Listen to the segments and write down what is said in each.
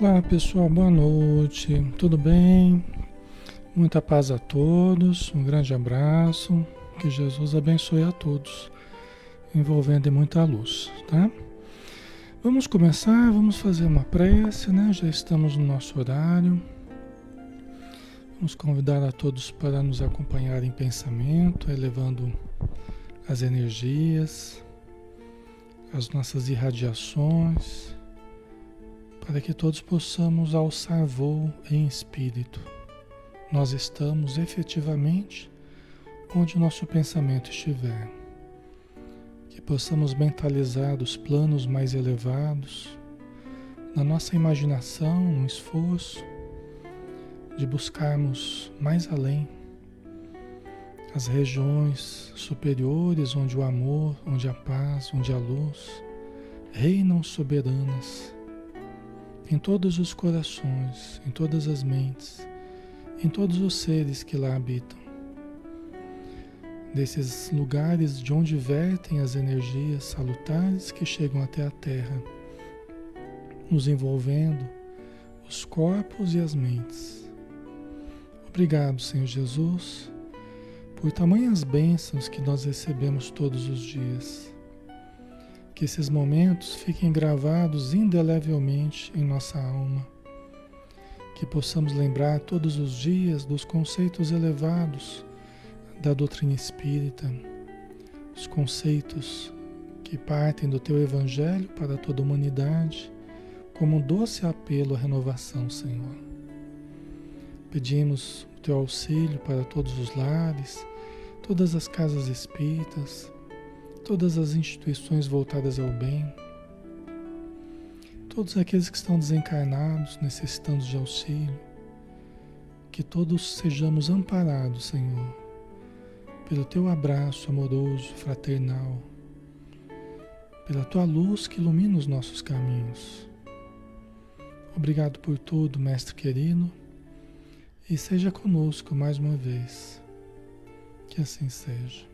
Olá pessoal, boa noite, tudo bem? Muita paz a todos, um grande abraço, que Jesus abençoe a todos, envolvendo em muita luz, tá? Vamos começar, vamos fazer uma prece, né? Já estamos no nosso horário. Vamos convidar a todos para nos acompanhar em pensamento, elevando as energias, as nossas irradiações para que todos possamos alçar voo em espírito. Nós estamos efetivamente onde nosso pensamento estiver. Que possamos mentalizar os planos mais elevados, na nossa imaginação, no esforço de buscarmos mais além as regiões superiores onde o amor, onde a paz, onde a luz reinam soberanas em todos os corações, em todas as mentes, em todos os seres que lá habitam. Desses lugares de onde vertem as energias salutares que chegam até a Terra, nos envolvendo os corpos e as mentes. Obrigado, Senhor Jesus, por tamanhas bênçãos que nós recebemos todos os dias que esses momentos fiquem gravados indelevelmente em nossa alma. Que possamos lembrar todos os dias dos conceitos elevados da doutrina espírita, os conceitos que partem do teu evangelho para toda a humanidade, como um doce apelo à renovação, Senhor. Pedimos o teu auxílio para todos os lares, todas as casas espíritas, todas as instituições voltadas ao bem, todos aqueles que estão desencarnados, necessitando de auxílio, que todos sejamos amparados, Senhor, pelo teu abraço amoroso, fraternal, pela tua luz que ilumina os nossos caminhos. Obrigado por tudo, Mestre querido, e seja conosco mais uma vez. Que assim seja.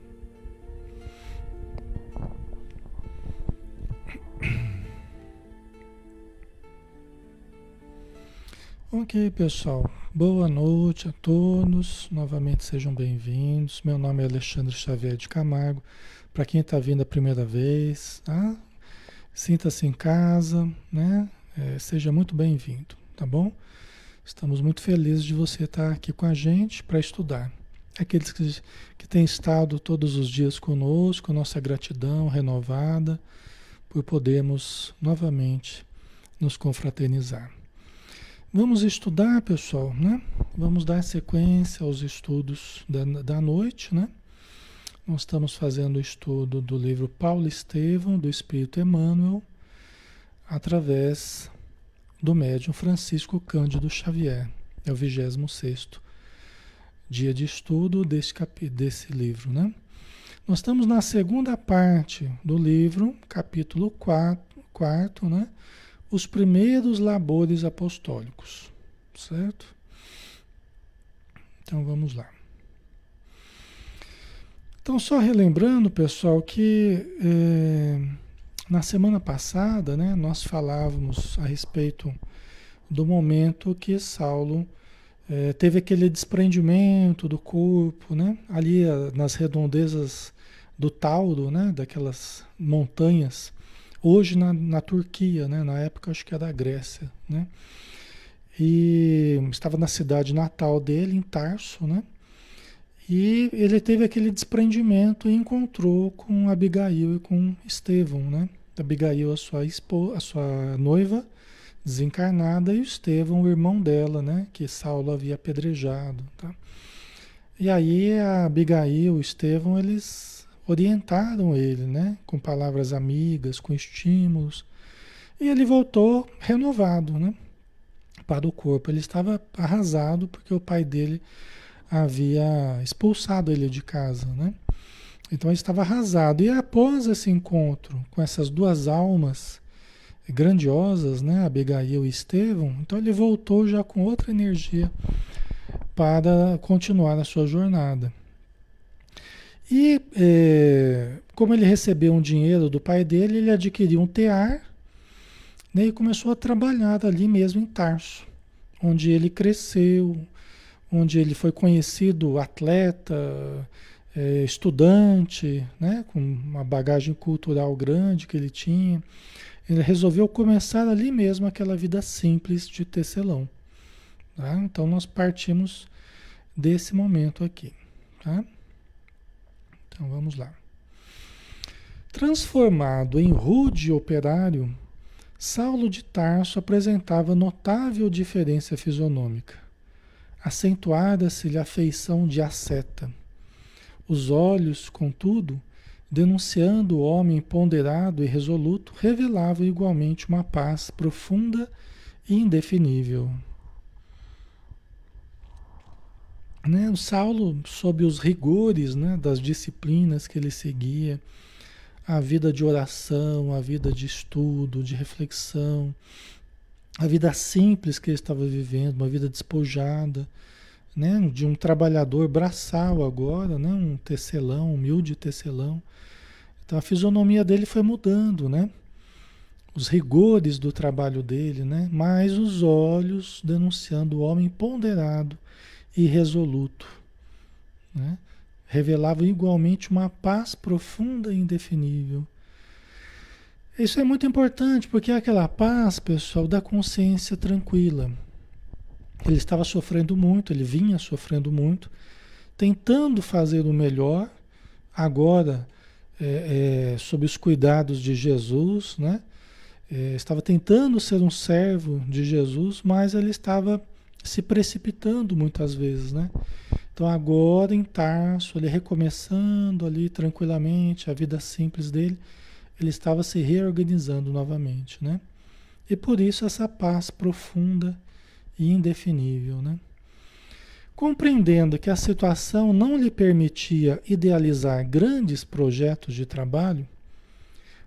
Ok, pessoal. Boa noite a todos. Novamente sejam bem-vindos. Meu nome é Alexandre Xavier de Camargo. Para quem está vindo a primeira vez, tá? sinta-se em casa, né? É, seja muito bem-vindo, tá bom? Estamos muito felizes de você estar aqui com a gente para estudar. Aqueles que, que têm estado todos os dias conosco, nossa gratidão renovada por podermos novamente nos confraternizar. Vamos estudar, pessoal, né? Vamos dar sequência aos estudos da, da noite, né? Nós estamos fazendo o estudo do livro Paulo Estevão, do Espírito Emmanuel, através do médium Francisco Cândido Xavier. É o 26 dia de estudo desse, desse livro, né? Nós estamos na segunda parte do livro, capítulo 4, quarto, né? Os primeiros labores apostólicos, certo? Então vamos lá. Então, só relembrando, pessoal, que é, na semana passada né, nós falávamos a respeito do momento que Saulo é, teve aquele desprendimento do corpo, né, ali nas redondezas do Tauro, né, daquelas montanhas hoje na, na Turquia, né? na época acho que era da Grécia, né? E estava na cidade natal dele, em Tarso, né? E ele teve aquele desprendimento e encontrou com Abigail e com Estevão, né? Abigail, a sua, esposa, a sua noiva desencarnada, e o Estevão, o irmão dela, né? Que Saulo havia apedrejado, tá? E aí a Abigail, o Estevão, eles orientaram ele, né? Com palavras amigas, com estímulos. E ele voltou renovado, né? Para o corpo. Ele estava arrasado porque o pai dele havia expulsado ele de casa, né? Então ele estava arrasado. E após esse encontro com essas duas almas grandiosas, né? Abigail e Estevão, então ele voltou já com outra energia para continuar a sua jornada. E é, como ele recebeu um dinheiro do pai dele, ele adquiriu um tear, né, e começou a trabalhar ali mesmo em Tarso, onde ele cresceu, onde ele foi conhecido atleta, é, estudante, né, com uma bagagem cultural grande que ele tinha. Ele resolveu começar ali mesmo aquela vida simples de tecelão. Tá? Então nós partimos desse momento aqui. Tá? Então vamos lá. Transformado em rude operário, Saulo de Tarso apresentava notável diferença fisionômica. Acentuara-se-lhe a feição de asceta. Os olhos, contudo, denunciando o homem ponderado e resoluto, revelavam igualmente uma paz profunda e indefinível. Né? O Saulo, sob os rigores né, das disciplinas que ele seguia, a vida de oração, a vida de estudo, de reflexão, a vida simples que ele estava vivendo, uma vida despojada, né, de um trabalhador braçal agora, né, um tecelão, um humilde tecelão. Então a fisionomia dele foi mudando, né? Os rigores do trabalho dele, né? Mas os olhos denunciando o homem ponderado e resoluto, né? Revelavam igualmente uma paz profunda e indefinível. Isso é muito importante porque é aquela paz, pessoal, da consciência tranquila. Ele estava sofrendo muito, ele vinha sofrendo muito, tentando fazer o melhor, agora é, é, sob os cuidados de Jesus, né? É, estava tentando ser um servo de Jesus, mas ele estava se precipitando muitas vezes, né? Então agora em Tarso, ele recomeçando ali tranquilamente a vida simples dele, ele estava se reorganizando novamente, né? E por isso essa paz profunda e indefinível, né? Compreendendo que a situação não lhe permitia idealizar grandes projetos de trabalho,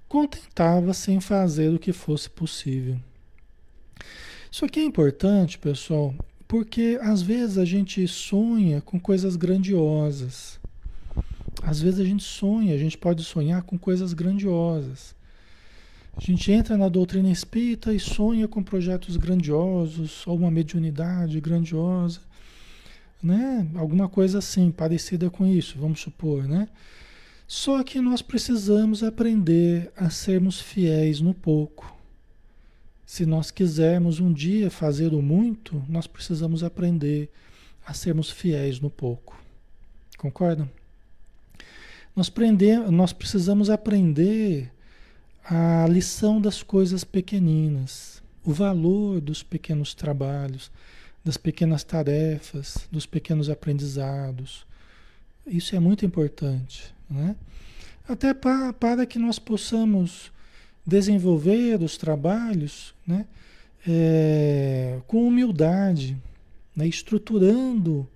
contentava-se em fazer o que fosse possível. Isso aqui é importante, pessoal, porque às vezes a gente sonha com coisas grandiosas. Às vezes a gente sonha, a gente pode sonhar com coisas grandiosas. A gente entra na doutrina espírita e sonha com projetos grandiosos, ou uma mediunidade grandiosa né? Alguma coisa assim, parecida com isso, vamos supor, né? Só que nós precisamos aprender a sermos fiéis no pouco. Se nós quisermos um dia fazer o muito, nós precisamos aprender a sermos fiéis no pouco. Concordam? Nós, nós precisamos aprender a lição das coisas pequeninas, o valor dos pequenos trabalhos, das pequenas tarefas, dos pequenos aprendizados. Isso é muito importante, né? Até para, para que nós possamos desenvolver os trabalhos né? É, com humildade, né? estruturando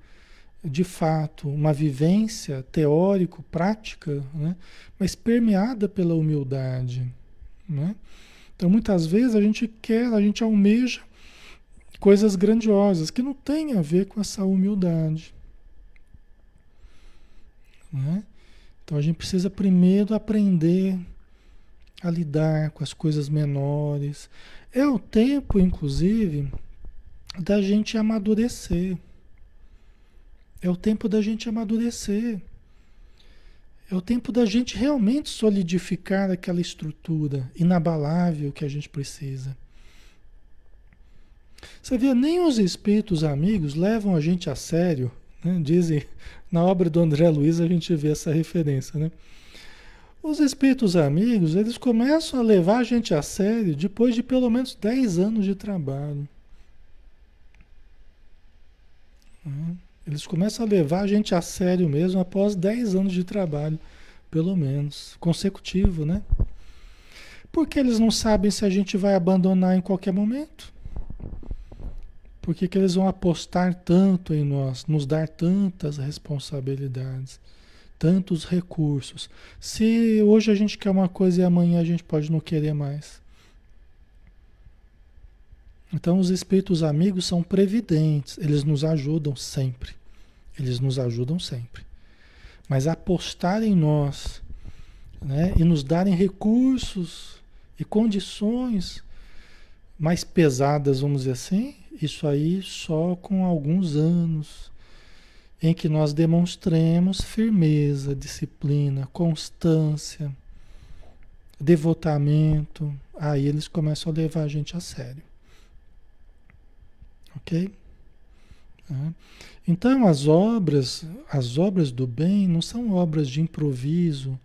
de fato uma vivência teórico-prática, né? mas permeada pela humildade. Né? Então muitas vezes a gente quer, a gente almeja coisas grandiosas que não têm a ver com essa humildade. Né? Então a gente precisa primeiro aprender a lidar com as coisas menores. É o tempo, inclusive, da gente amadurecer. É o tempo da gente amadurecer. É o tempo da gente realmente solidificar aquela estrutura inabalável que a gente precisa. Você vê, nem os espíritos amigos levam a gente a sério. Né? Dizem, na obra do André Luiz a gente vê essa referência. Né? Os espíritos amigos, eles começam a levar a gente a sério depois de pelo menos 10 anos de trabalho. Né? Eles começam a levar a gente a sério mesmo após 10 anos de trabalho, pelo menos, consecutivo, né? Porque eles não sabem se a gente vai abandonar em qualquer momento. Por que, que eles vão apostar tanto em nós, nos dar tantas responsabilidades, tantos recursos? Se hoje a gente quer uma coisa e amanhã a gente pode não querer mais. Então, os espíritos amigos são previdentes, eles nos ajudam sempre. Eles nos ajudam sempre. Mas apostar em nós né, e nos darem recursos e condições mais pesadas, vamos dizer assim, isso aí só com alguns anos em que nós demonstremos firmeza, disciplina, constância, devotamento, aí eles começam a levar a gente a sério. Ok? Então as obras, as obras do bem não são obras de improviso,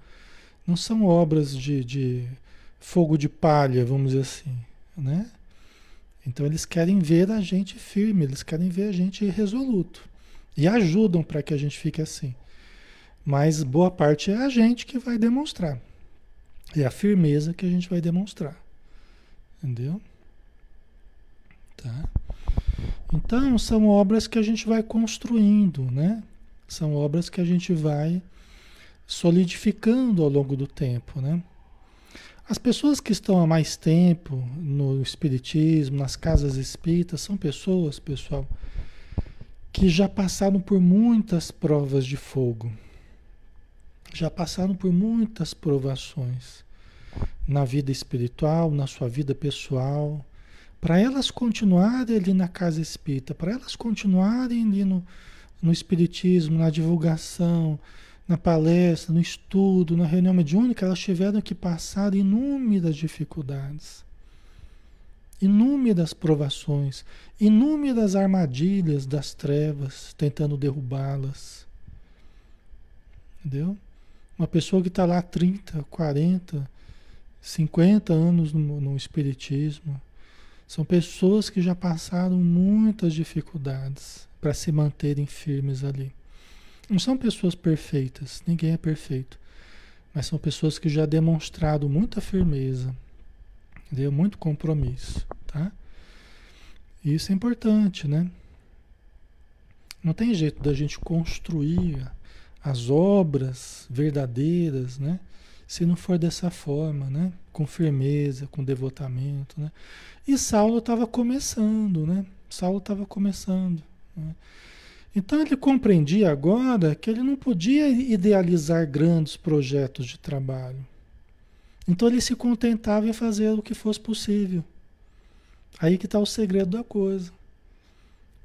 não são obras de, de fogo de palha, vamos dizer assim, né? Então eles querem ver a gente firme, eles querem ver a gente resoluto e ajudam para que a gente fique assim. Mas boa parte é a gente que vai demonstrar. É a firmeza que a gente vai demonstrar. Entendeu? Tá? Então, são obras que a gente vai construindo, né? São obras que a gente vai solidificando ao longo do tempo, né? As pessoas que estão há mais tempo no espiritismo, nas casas espíritas, são pessoas, pessoal, que já passaram por muitas provas de fogo. Já passaram por muitas provações na vida espiritual, na sua vida pessoal, para elas continuarem ali na casa espírita, para elas continuarem ali no, no espiritismo, na divulgação, na palestra, no estudo, na reunião mediúnica, elas tiveram que passar inúmeras dificuldades, inúmeras provações, inúmeras armadilhas das trevas tentando derrubá-las. Entendeu? Uma pessoa que está lá 30, 40, 50 anos no, no Espiritismo, são pessoas que já passaram muitas dificuldades para se manterem firmes ali. Não são pessoas perfeitas, ninguém é perfeito, mas são pessoas que já demonstraram muita firmeza, deu muito compromisso, tá? Isso é importante, né? Não tem jeito da gente construir as obras verdadeiras, né? Se não for dessa forma, né? Com firmeza, com devotamento, né? E Saulo estava começando, né? Saulo estava começando. Né? Então ele compreendia agora que ele não podia idealizar grandes projetos de trabalho. Então ele se contentava em fazer o que fosse possível. Aí que está o segredo da coisa.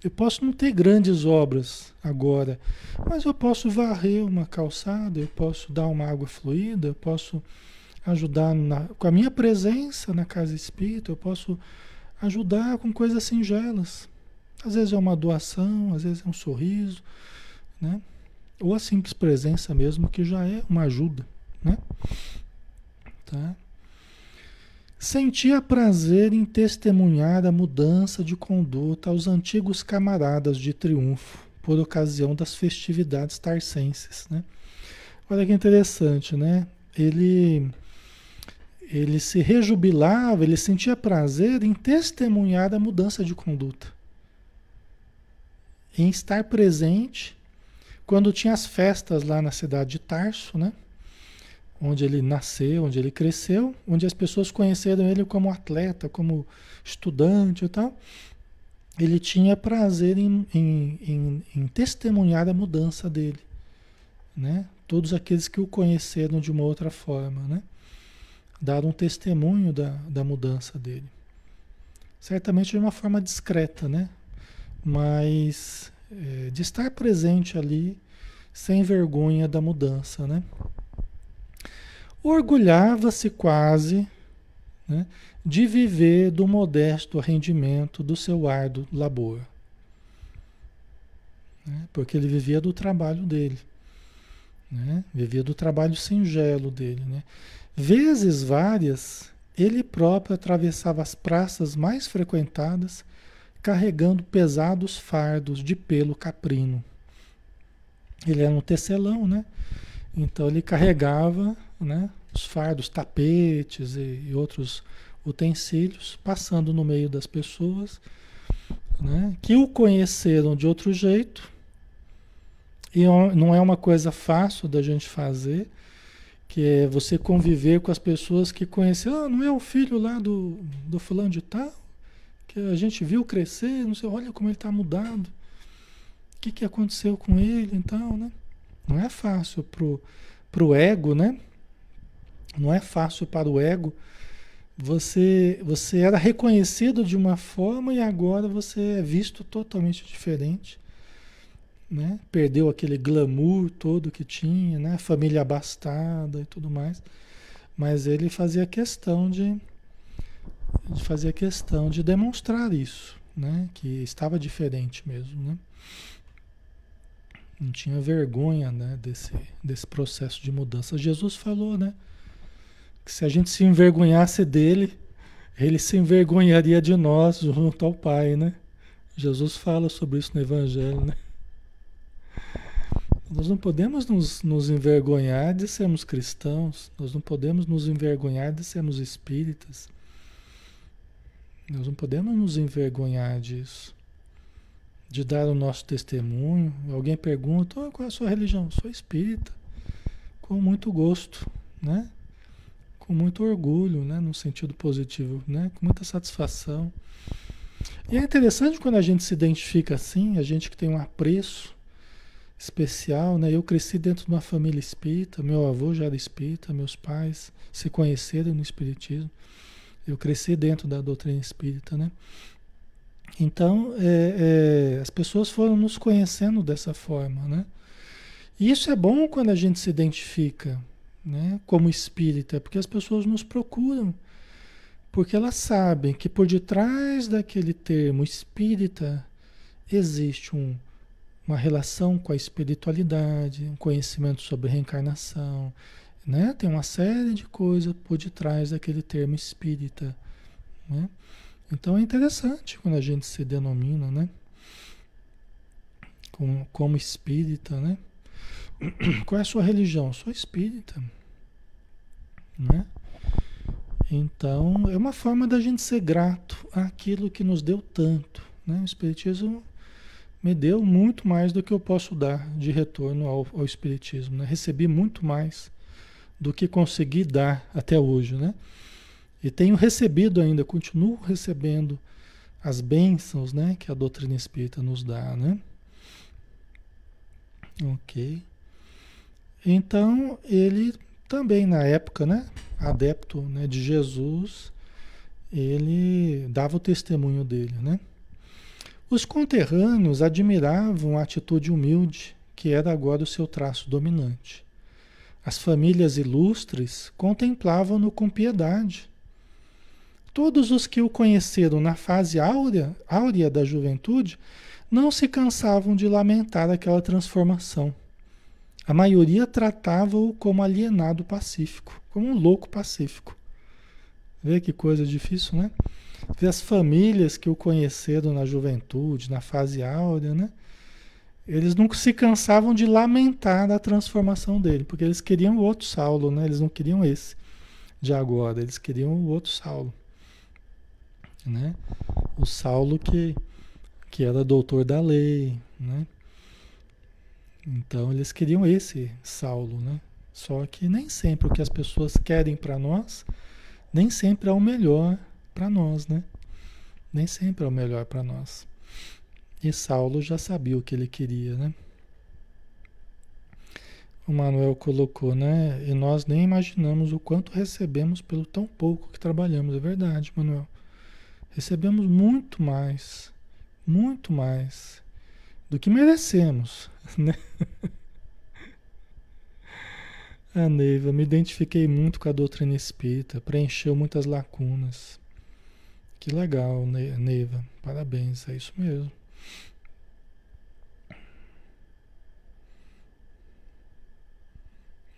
Eu posso não ter grandes obras agora, mas eu posso varrer uma calçada, eu posso dar uma água fluida, eu posso ajudar na, com a minha presença na casa espírita, eu posso ajudar com coisas singelas. Às vezes é uma doação, às vezes é um sorriso, né? Ou a simples presença mesmo, que já é uma ajuda, né? Tá? Sentia prazer em testemunhar a mudança de conduta aos antigos camaradas de triunfo, por ocasião das festividades tarcenses, né? Olha que interessante, né? Ele ele se rejubilava, ele sentia prazer em testemunhar a mudança de conduta. Em estar presente quando tinha as festas lá na cidade de Tarso, né? Onde ele nasceu, onde ele cresceu, onde as pessoas conheceram ele como atleta, como estudante e tal. Ele tinha prazer em, em, em, em testemunhar a mudança dele, né? Todos aqueles que o conheceram de uma outra forma, né? dar um testemunho da, da mudança dele. Certamente de uma forma discreta, né? Mas é, de estar presente ali, sem vergonha da mudança, né? Orgulhava-se quase né, de viver do modesto rendimento do seu árduo labor. Né? Porque ele vivia do trabalho dele. Né? Vivia do trabalho singelo dele. Né? Vezes várias, ele próprio atravessava as praças mais frequentadas, carregando pesados fardos de pelo caprino. Ele era um tecelão, né? Então ele carregava né, os fardos, tapetes e, e outros utensílios, passando no meio das pessoas né, que o conheceram de outro jeito. E não é uma coisa fácil da gente fazer que é você conviver com as pessoas que conhecem, ah, não é o filho lá do, do fulano de tal, que a gente viu crescer, não sei, olha como ele está mudado, o que, que aconteceu com ele, então, né? Não é fácil pro, pro ego, né? Não é fácil para o ego você, você era reconhecido de uma forma e agora você é visto totalmente diferente. Né? Perdeu aquele glamour todo que tinha, né? Família abastada e tudo mais. Mas ele fazia questão de, de fazer questão de demonstrar isso, né? Que estava diferente mesmo, né? Não tinha vergonha, né? Desse, desse processo de mudança. Jesus falou, né? Que se a gente se envergonhasse dele, ele se envergonharia de nós junto ao Pai, né? Jesus fala sobre isso no Evangelho, né? Nós não podemos nos, nos envergonhar de sermos cristãos, nós não podemos nos envergonhar de sermos espíritas. Nós não podemos nos envergonhar disso, de dar o nosso testemunho. Alguém pergunta: oh, qual é a sua religião? Sou espírita, com muito gosto, né? Com muito orgulho, né? No sentido positivo, né? Com muita satisfação. E é interessante quando a gente se identifica assim, a gente que tem um apreço especial, né? Eu cresci dentro de uma família espírita, meu avô já era espírita, meus pais se conheceram no espiritismo. Eu cresci dentro da doutrina espírita, né? Então, é, é, as pessoas foram nos conhecendo dessa forma, né? E isso é bom quando a gente se identifica, né? Como espírita, porque as pessoas nos procuram, porque elas sabem que por detrás daquele termo espírita existe um uma relação com a espiritualidade, um conhecimento sobre reencarnação, né? Tem uma série de coisas por detrás daquele termo espírita, né? Então é interessante quando a gente se denomina, né? Como, como espírita, né? Qual é a sua religião? Sou espírita, né? Então é uma forma da gente ser grato àquilo que nos deu tanto, né? O espiritismo me deu muito mais do que eu posso dar de retorno ao, ao Espiritismo. Né? Recebi muito mais do que consegui dar até hoje. Né? E tenho recebido ainda, continuo recebendo as bênçãos né, que a doutrina espírita nos dá. Né? Ok. Então, ele também na época, né, adepto né, de Jesus, ele dava o testemunho dele, né? Os conterrâneos admiravam a atitude humilde, que era agora o seu traço dominante. As famílias ilustres contemplavam-no com piedade. Todos os que o conheceram na fase áurea, áurea da juventude não se cansavam de lamentar aquela transformação. A maioria tratava-o como alienado pacífico, como um louco pacífico. Vê que coisa difícil, né? Ver as famílias que o conheceram na juventude, na fase áurea, né? Eles nunca se cansavam de lamentar a transformação dele, porque eles queriam o outro Saulo, né? Eles não queriam esse de agora, eles queriam o outro Saulo, né? O Saulo que que era doutor da lei, né? Então eles queriam esse Saulo, né? Só que nem sempre o que as pessoas querem para nós, nem sempre é o melhor para nós, né? Nem sempre é o melhor para nós. E Saulo já sabia o que ele queria, né? O Manuel colocou, né? E nós nem imaginamos o quanto recebemos pelo tão pouco que trabalhamos. É verdade, Manuel. Recebemos muito mais, muito mais do que merecemos, né? A Neiva, me identifiquei muito com a doutrina espírita, preencheu muitas lacunas. Que legal, Neiva. Parabéns, é isso mesmo.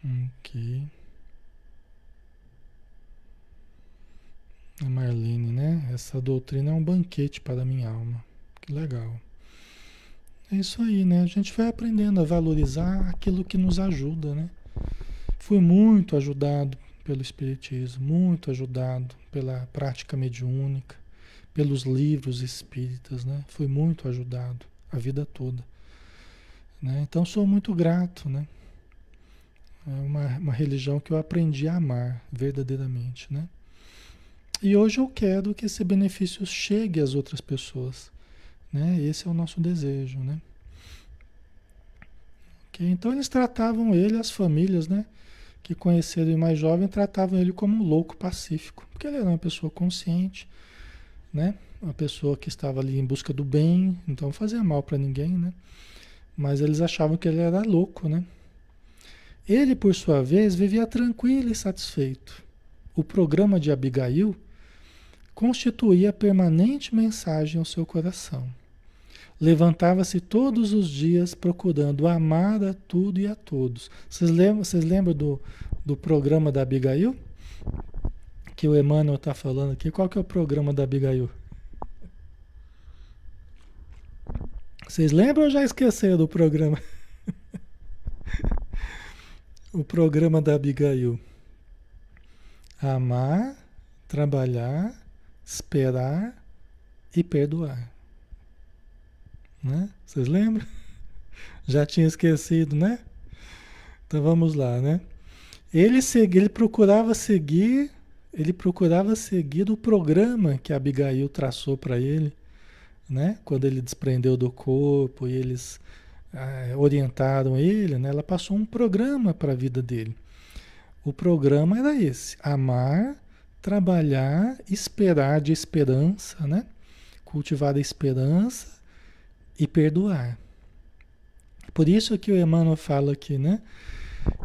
Ok. A Marlene, né? Essa doutrina é um banquete para a minha alma. Que legal. É isso aí, né? A gente vai aprendendo a valorizar aquilo que nos ajuda, né? Fui muito ajudado pelo Espiritismo, muito ajudado pela prática mediúnica, pelos livros espíritas, né? Fui muito ajudado a vida toda. Né? Então sou muito grato, né? É uma, uma religião que eu aprendi a amar verdadeiramente, né? E hoje eu quero que esse benefício chegue às outras pessoas, né? Esse é o nosso desejo, né? Okay? Então eles tratavam ele, as famílias, né? que conheceram ele mais jovem tratavam ele como um louco pacífico, porque ele era uma pessoa consciente, né? Uma pessoa que estava ali em busca do bem, então fazia mal para ninguém, né? Mas eles achavam que ele era louco, né? Ele, por sua vez, vivia tranquilo e satisfeito. O programa de Abigail constituía permanente mensagem ao seu coração. Levantava-se todos os dias procurando amar a tudo e a todos. Vocês lembram, vocês lembram do, do programa da Abigail? Que o Emmanuel está falando aqui. Qual que é o programa da Abigail? Vocês lembram ou já esqueceram do programa? o programa da Abigail. Amar, trabalhar, esperar e perdoar. Né? Vocês lembram? Já tinha esquecido, né? Então vamos lá, né? Ele, segui, ele procurava seguir, ele procurava seguir o programa que Abigail traçou para ele, né? Quando ele desprendeu do corpo e eles ah, orientaram ele, né? Ela passou um programa para a vida dele. O programa era esse: amar, trabalhar, esperar de esperança, né? Cultivar a esperança e perdoar. Por isso que o Emmanuel fala aqui, né?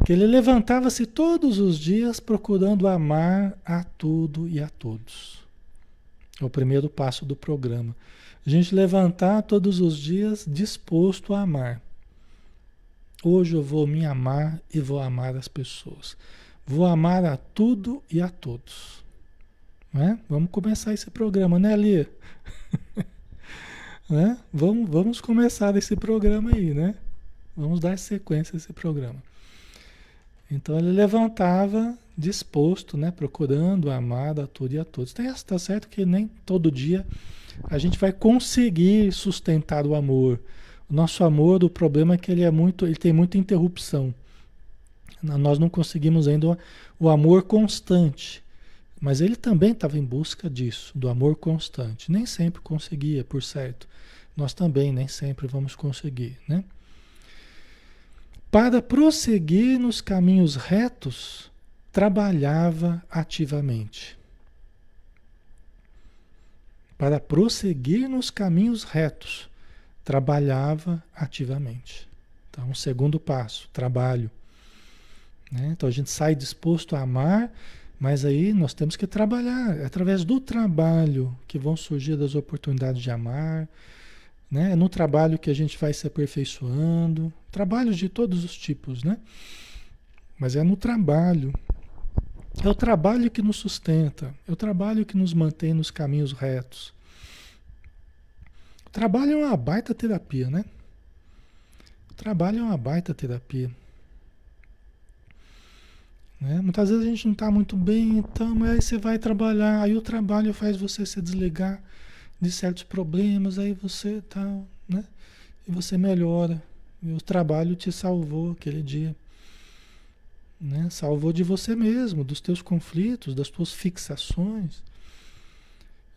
Que ele levantava-se todos os dias procurando amar a tudo e a todos. É o primeiro passo do programa. A gente levantar todos os dias disposto a amar. Hoje eu vou me amar e vou amar as pessoas. Vou amar a tudo e a todos. Né? Vamos começar esse programa, né, Lia? Né? Vamos, vamos começar esse programa aí, né? Vamos dar sequência a esse programa. Então ele levantava disposto, né, procurando amar a tudo e a todos. Está certo que nem todo dia a gente vai conseguir sustentar o amor. O nosso amor, o problema é que ele é muito, ele tem muita interrupção. Nós não conseguimos ainda o amor constante. Mas ele também estava em busca disso, do amor constante. Nem sempre conseguia, por certo. Nós também nem sempre vamos conseguir, né? Para prosseguir nos caminhos retos, trabalhava ativamente. Para prosseguir nos caminhos retos, trabalhava ativamente. Então, segundo passo, trabalho. Né? Então, a gente sai disposto a amar mas aí nós temos que trabalhar, é através do trabalho que vão surgir as oportunidades de amar, né? É no trabalho que a gente vai se aperfeiçoando, trabalhos de todos os tipos, né? Mas é no trabalho. É o trabalho que nos sustenta, é o trabalho que nos mantém nos caminhos retos. O trabalho é uma baita terapia, né? O trabalho é uma baita terapia. Né? Muitas vezes a gente não está muito bem, então, mas aí você vai trabalhar, aí o trabalho faz você se desligar de certos problemas, aí você tá, né? E você melhora. E o trabalho te salvou aquele dia. Né? Salvou de você mesmo, dos teus conflitos, das tuas fixações.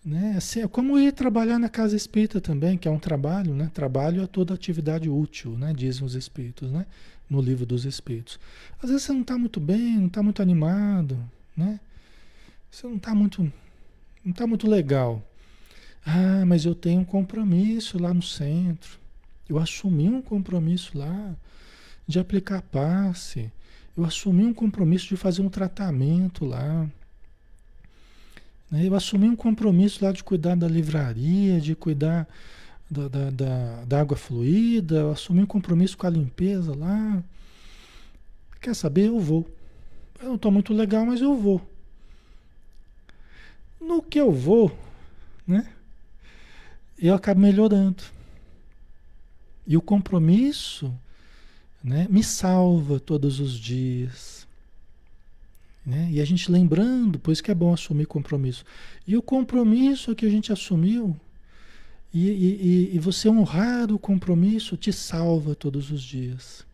Né? Assim, é como ir trabalhar na casa espírita também, que é um trabalho, né? Trabalho é toda atividade útil, né? Dizem os espíritos, né? No livro dos Espíritos. Às vezes você não está muito bem, não está muito animado, né? Você não está muito, não está muito legal. Ah, mas eu tenho um compromisso lá no centro. Eu assumi um compromisso lá de aplicar passe. Eu assumi um compromisso de fazer um tratamento lá. Né? Eu assumi um compromisso lá de cuidar da livraria, de cuidar da, da, da, da água fluida, assumir um compromisso com a limpeza lá. Quer saber? Eu vou. Eu não estou muito legal, mas eu vou. No que eu vou, né? Eu acabo melhorando. E o compromisso né, me salva todos os dias. Né? E a gente lembrando, por isso que é bom assumir compromisso. E o compromisso que a gente assumiu e, e, e você honrar o compromisso te salva todos os dias.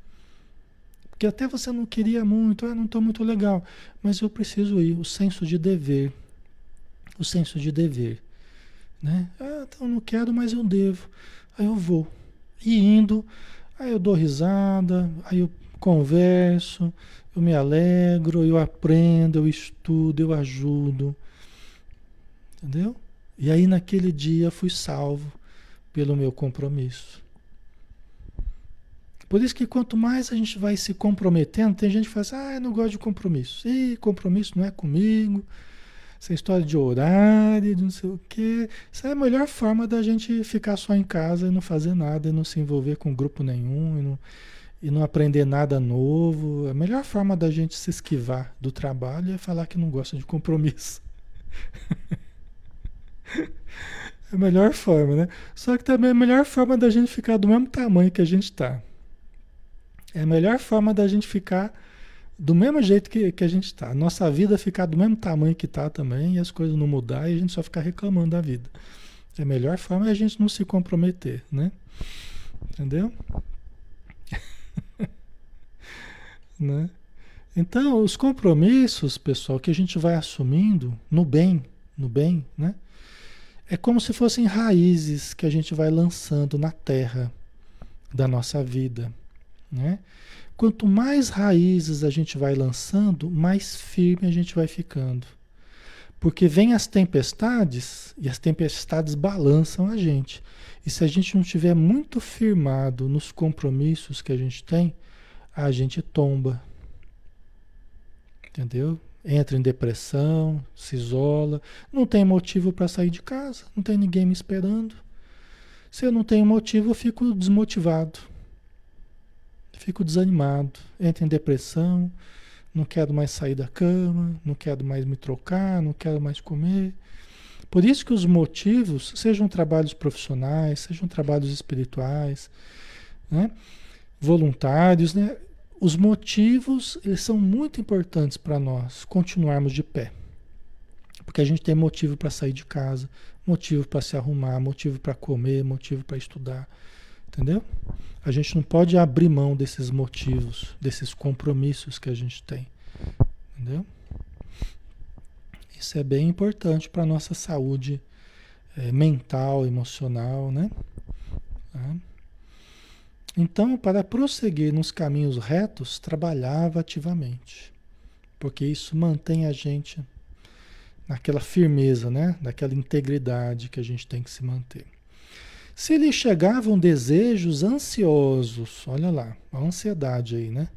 Porque até você não queria muito, ah, não estou muito legal, mas eu preciso ir. O senso de dever. O senso de dever. Né? Ah, então não quero, mas eu devo. Aí eu vou. E indo, aí eu dou risada, aí eu converso, eu me alegro, eu aprendo, eu estudo, eu ajudo. Entendeu? E aí naquele dia fui salvo pelo meu compromisso. Por isso que quanto mais a gente vai se comprometendo, tem gente que fala assim, ah, eu não gosto de compromisso. Ih, compromisso não é comigo. Essa história de horário, de não sei o quê. Isso é a melhor forma da gente ficar só em casa e não fazer nada, e não se envolver com grupo nenhum, e não, e não aprender nada novo. A melhor forma da gente se esquivar do trabalho é falar que não gosta de compromisso. é a melhor forma, né? Só que também é a melhor forma da gente ficar do mesmo tamanho que a gente está. É a melhor forma da gente ficar do mesmo jeito que, que a gente está. Nossa vida ficar do mesmo tamanho que está também e as coisas não mudar e a gente só ficar reclamando da vida. A melhor forma é a gente não se comprometer, né? Entendeu? né? Então, os compromissos, pessoal, que a gente vai assumindo no bem, no bem, né? É como se fossem raízes que a gente vai lançando na terra da nossa vida, né? Quanto mais raízes a gente vai lançando, mais firme a gente vai ficando. Porque vem as tempestades e as tempestades balançam a gente. E se a gente não tiver muito firmado nos compromissos que a gente tem, a gente tomba. Entendeu? Entra em depressão, se isola, não tem motivo para sair de casa, não tem ninguém me esperando. Se eu não tenho motivo, eu fico desmotivado. Fico desanimado, entro em depressão, não quero mais sair da cama, não quero mais me trocar, não quero mais comer. Por isso que os motivos, sejam trabalhos profissionais, sejam trabalhos espirituais, né? voluntários, né? Os motivos eles são muito importantes para nós continuarmos de pé. Porque a gente tem motivo para sair de casa, motivo para se arrumar, motivo para comer, motivo para estudar. Entendeu? A gente não pode abrir mão desses motivos, desses compromissos que a gente tem. Entendeu? Isso é bem importante para a nossa saúde é, mental, emocional, né? Tá? Então, para prosseguir nos caminhos retos, trabalhava ativamente, porque isso mantém a gente naquela firmeza, né? Naquela integridade que a gente tem que se manter. Se lhe chegavam desejos ansiosos, olha lá, a ansiedade aí, né?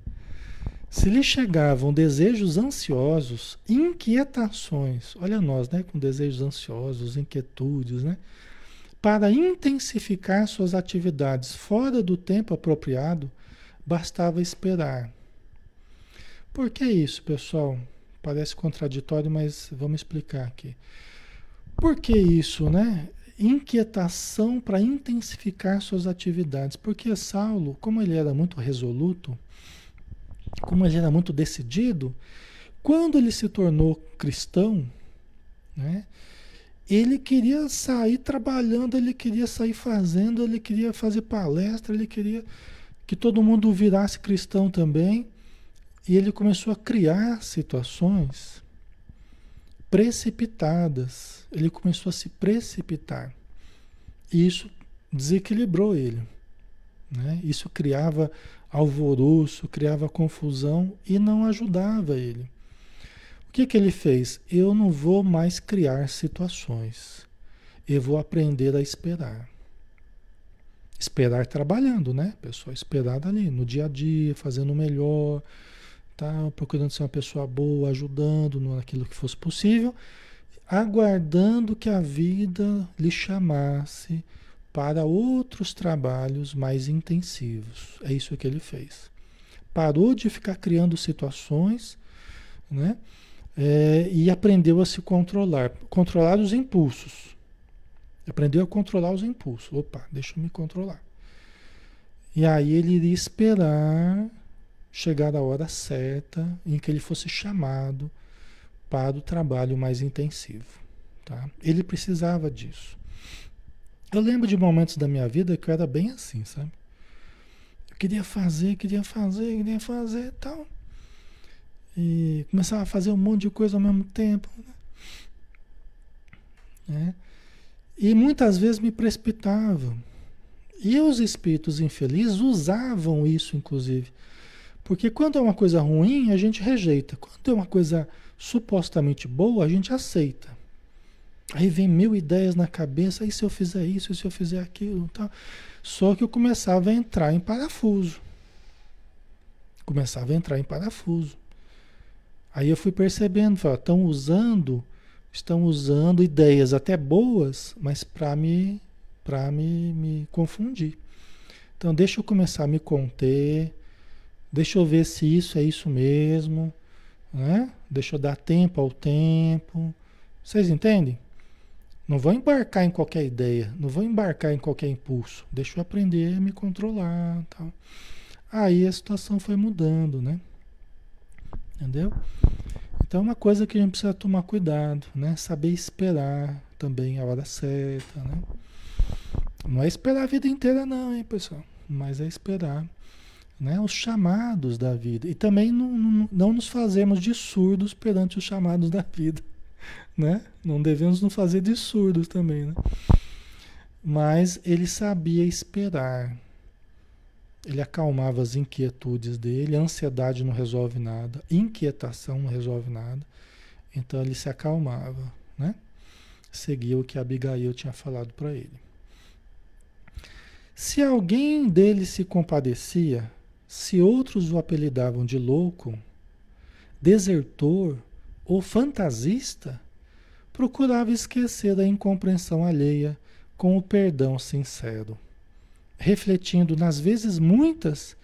Se lhe chegavam desejos ansiosos, inquietações, olha nós, né, com desejos ansiosos, inquietudes, né? Para intensificar suas atividades fora do tempo apropriado, bastava esperar. Por que isso, pessoal? Parece contraditório, mas vamos explicar aqui. Por que isso, né? inquietação para intensificar suas atividades. Porque Saulo, como ele era muito resoluto, como ele era muito decidido, quando ele se tornou cristão, né, ele queria sair trabalhando, ele queria sair fazendo, ele queria fazer palestra, ele queria que todo mundo virasse cristão também. E ele começou a criar situações precipitadas. Ele começou a se precipitar. E isso desequilibrou ele. Né? Isso criava alvoroço, criava confusão e não ajudava ele. O que, que ele fez? Eu não vou mais criar situações. Eu vou aprender a esperar. Esperar trabalhando, né, pessoal? Esperar ali, no dia a dia, fazendo o melhor, tá? procurando ser uma pessoa boa, ajudando naquilo que fosse possível, aguardando que a vida lhe chamasse para outros trabalhos mais intensivos. É isso que ele fez. Parou de ficar criando situações, né? É, e aprendeu a se controlar, controlar os impulsos. Aprendeu a controlar os impulsos. Opa, deixa eu me controlar. E aí ele iria esperar chegar a hora certa em que ele fosse chamado para o trabalho mais intensivo. Tá? Ele precisava disso. Eu lembro de momentos da minha vida que eu era bem assim, sabe? Eu queria fazer, queria fazer, queria fazer e tal. E começava a fazer um monte de coisa ao mesmo tempo. Né? E muitas vezes me precipitava. E os espíritos infelizes usavam isso, inclusive, Porque quando é uma coisa ruim, a gente rejeita. Quando é uma coisa supostamente boa, a gente aceita. Aí vem mil ideias na cabeça, e se eu fizer isso, e se eu fizer aquilo, tal. Só que eu começava a entrar em parafuso. Começava a entrar em parafuso. Aí eu fui percebendo, estão usando, estão usando ideias até boas, mas para me, para me, me confundir. Então deixa eu começar a me conter, deixa eu ver se isso é isso mesmo, né? Deixa eu dar tempo ao tempo. Vocês entendem? Não vou embarcar em qualquer ideia, não vou embarcar em qualquer impulso. Deixa eu aprender a me controlar, tal. Aí a situação foi mudando, né? Entendeu? Então, é uma coisa que a gente precisa tomar cuidado, né? Saber esperar também a hora certa, né? Não é esperar a vida inteira, não, hein, pessoal? Mas é esperar né? os chamados da vida. E também não, não, não nos fazemos de surdos perante os chamados da vida, né? Não devemos nos fazer de surdos também, né? Mas ele sabia esperar, ele acalmava as inquietudes dele, a ansiedade não resolve nada, inquietação não resolve nada. Então ele se acalmava, né? Seguia o que Abigail tinha falado para ele. Se alguém dele se compadecia, se outros o apelidavam de louco, desertor ou fantasista, procurava esquecer da incompreensão alheia com o perdão sincero refletindo nas vezes muitas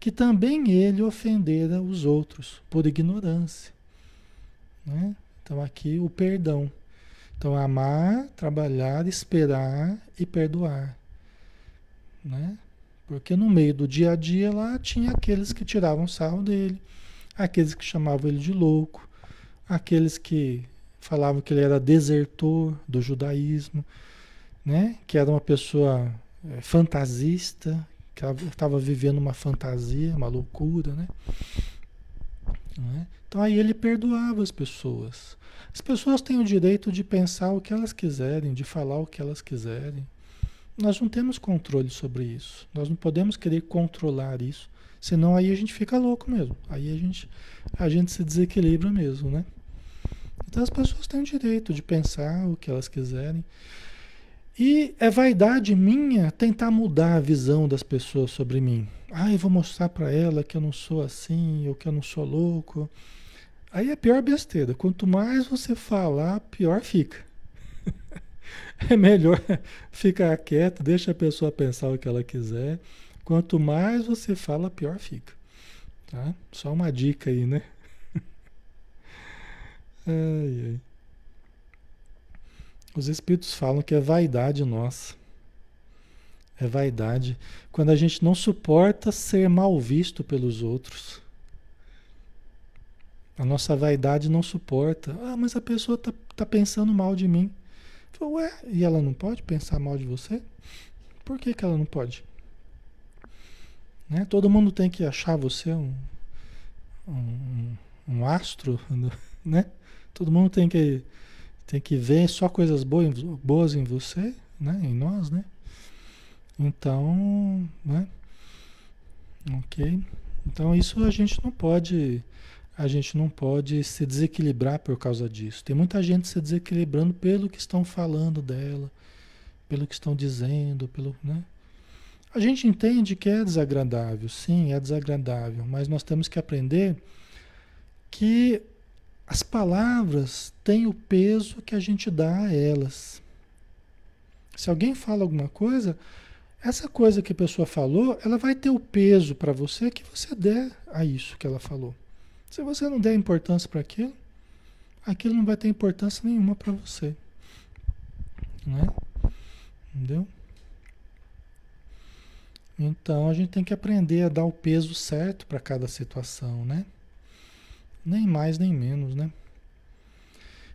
que também ele ofendera os outros por ignorância. Né? Então aqui o perdão. Então amar, trabalhar, esperar e perdoar. Né? Porque no meio do dia a dia lá tinha aqueles que tiravam sarro dele, aqueles que chamavam ele de louco, aqueles que falavam que ele era desertor do judaísmo, né? que era uma pessoa é, fantasista, que estava vivendo uma fantasia, uma loucura, né? É? Então aí ele perdoava as pessoas. As pessoas têm o direito de pensar o que elas quiserem, de falar o que elas quiserem. Nós não temos controle sobre isso. Nós não podemos querer controlar isso, senão aí a gente fica louco mesmo. Aí a gente, a gente se desequilibra mesmo, né? Então as pessoas têm o direito de pensar o que elas quiserem. E é vaidade minha tentar mudar a visão das pessoas sobre mim. Ah, eu vou mostrar para ela que eu não sou assim, ou que eu não sou louco. Aí é pior besteira. Quanto mais você falar, pior fica. é melhor ficar quieto, deixa a pessoa pensar o que ela quiser. Quanto mais você fala, pior fica. Tá? Só uma dica aí, né? ai, ai. Os espíritos falam que é vaidade nossa. É vaidade quando a gente não suporta ser mal visto pelos outros. A nossa vaidade não suporta. Ah, mas a pessoa está tá pensando mal de mim. Falo, Ué, e ela não pode pensar mal de você? Por que, que ela não pode? Né? Todo mundo tem que achar você um, um, um astro, né? Todo mundo tem que tem que ver só coisas boas, em você, né? Em nós, né? Então, né? Ok. Então isso a gente não pode, a gente não pode se desequilibrar por causa disso. Tem muita gente se desequilibrando pelo que estão falando dela, pelo que estão dizendo, pelo, né? A gente entende que é desagradável, sim, é desagradável, mas nós temos que aprender que as palavras têm o peso que a gente dá a elas. Se alguém fala alguma coisa, essa coisa que a pessoa falou, ela vai ter o peso para você que você der a isso que ela falou. Se você não der importância para aquilo, aquilo não vai ter importância nenhuma para você. Né? Entendeu? Então a gente tem que aprender a dar o peso certo para cada situação, né? Nem mais nem menos, né?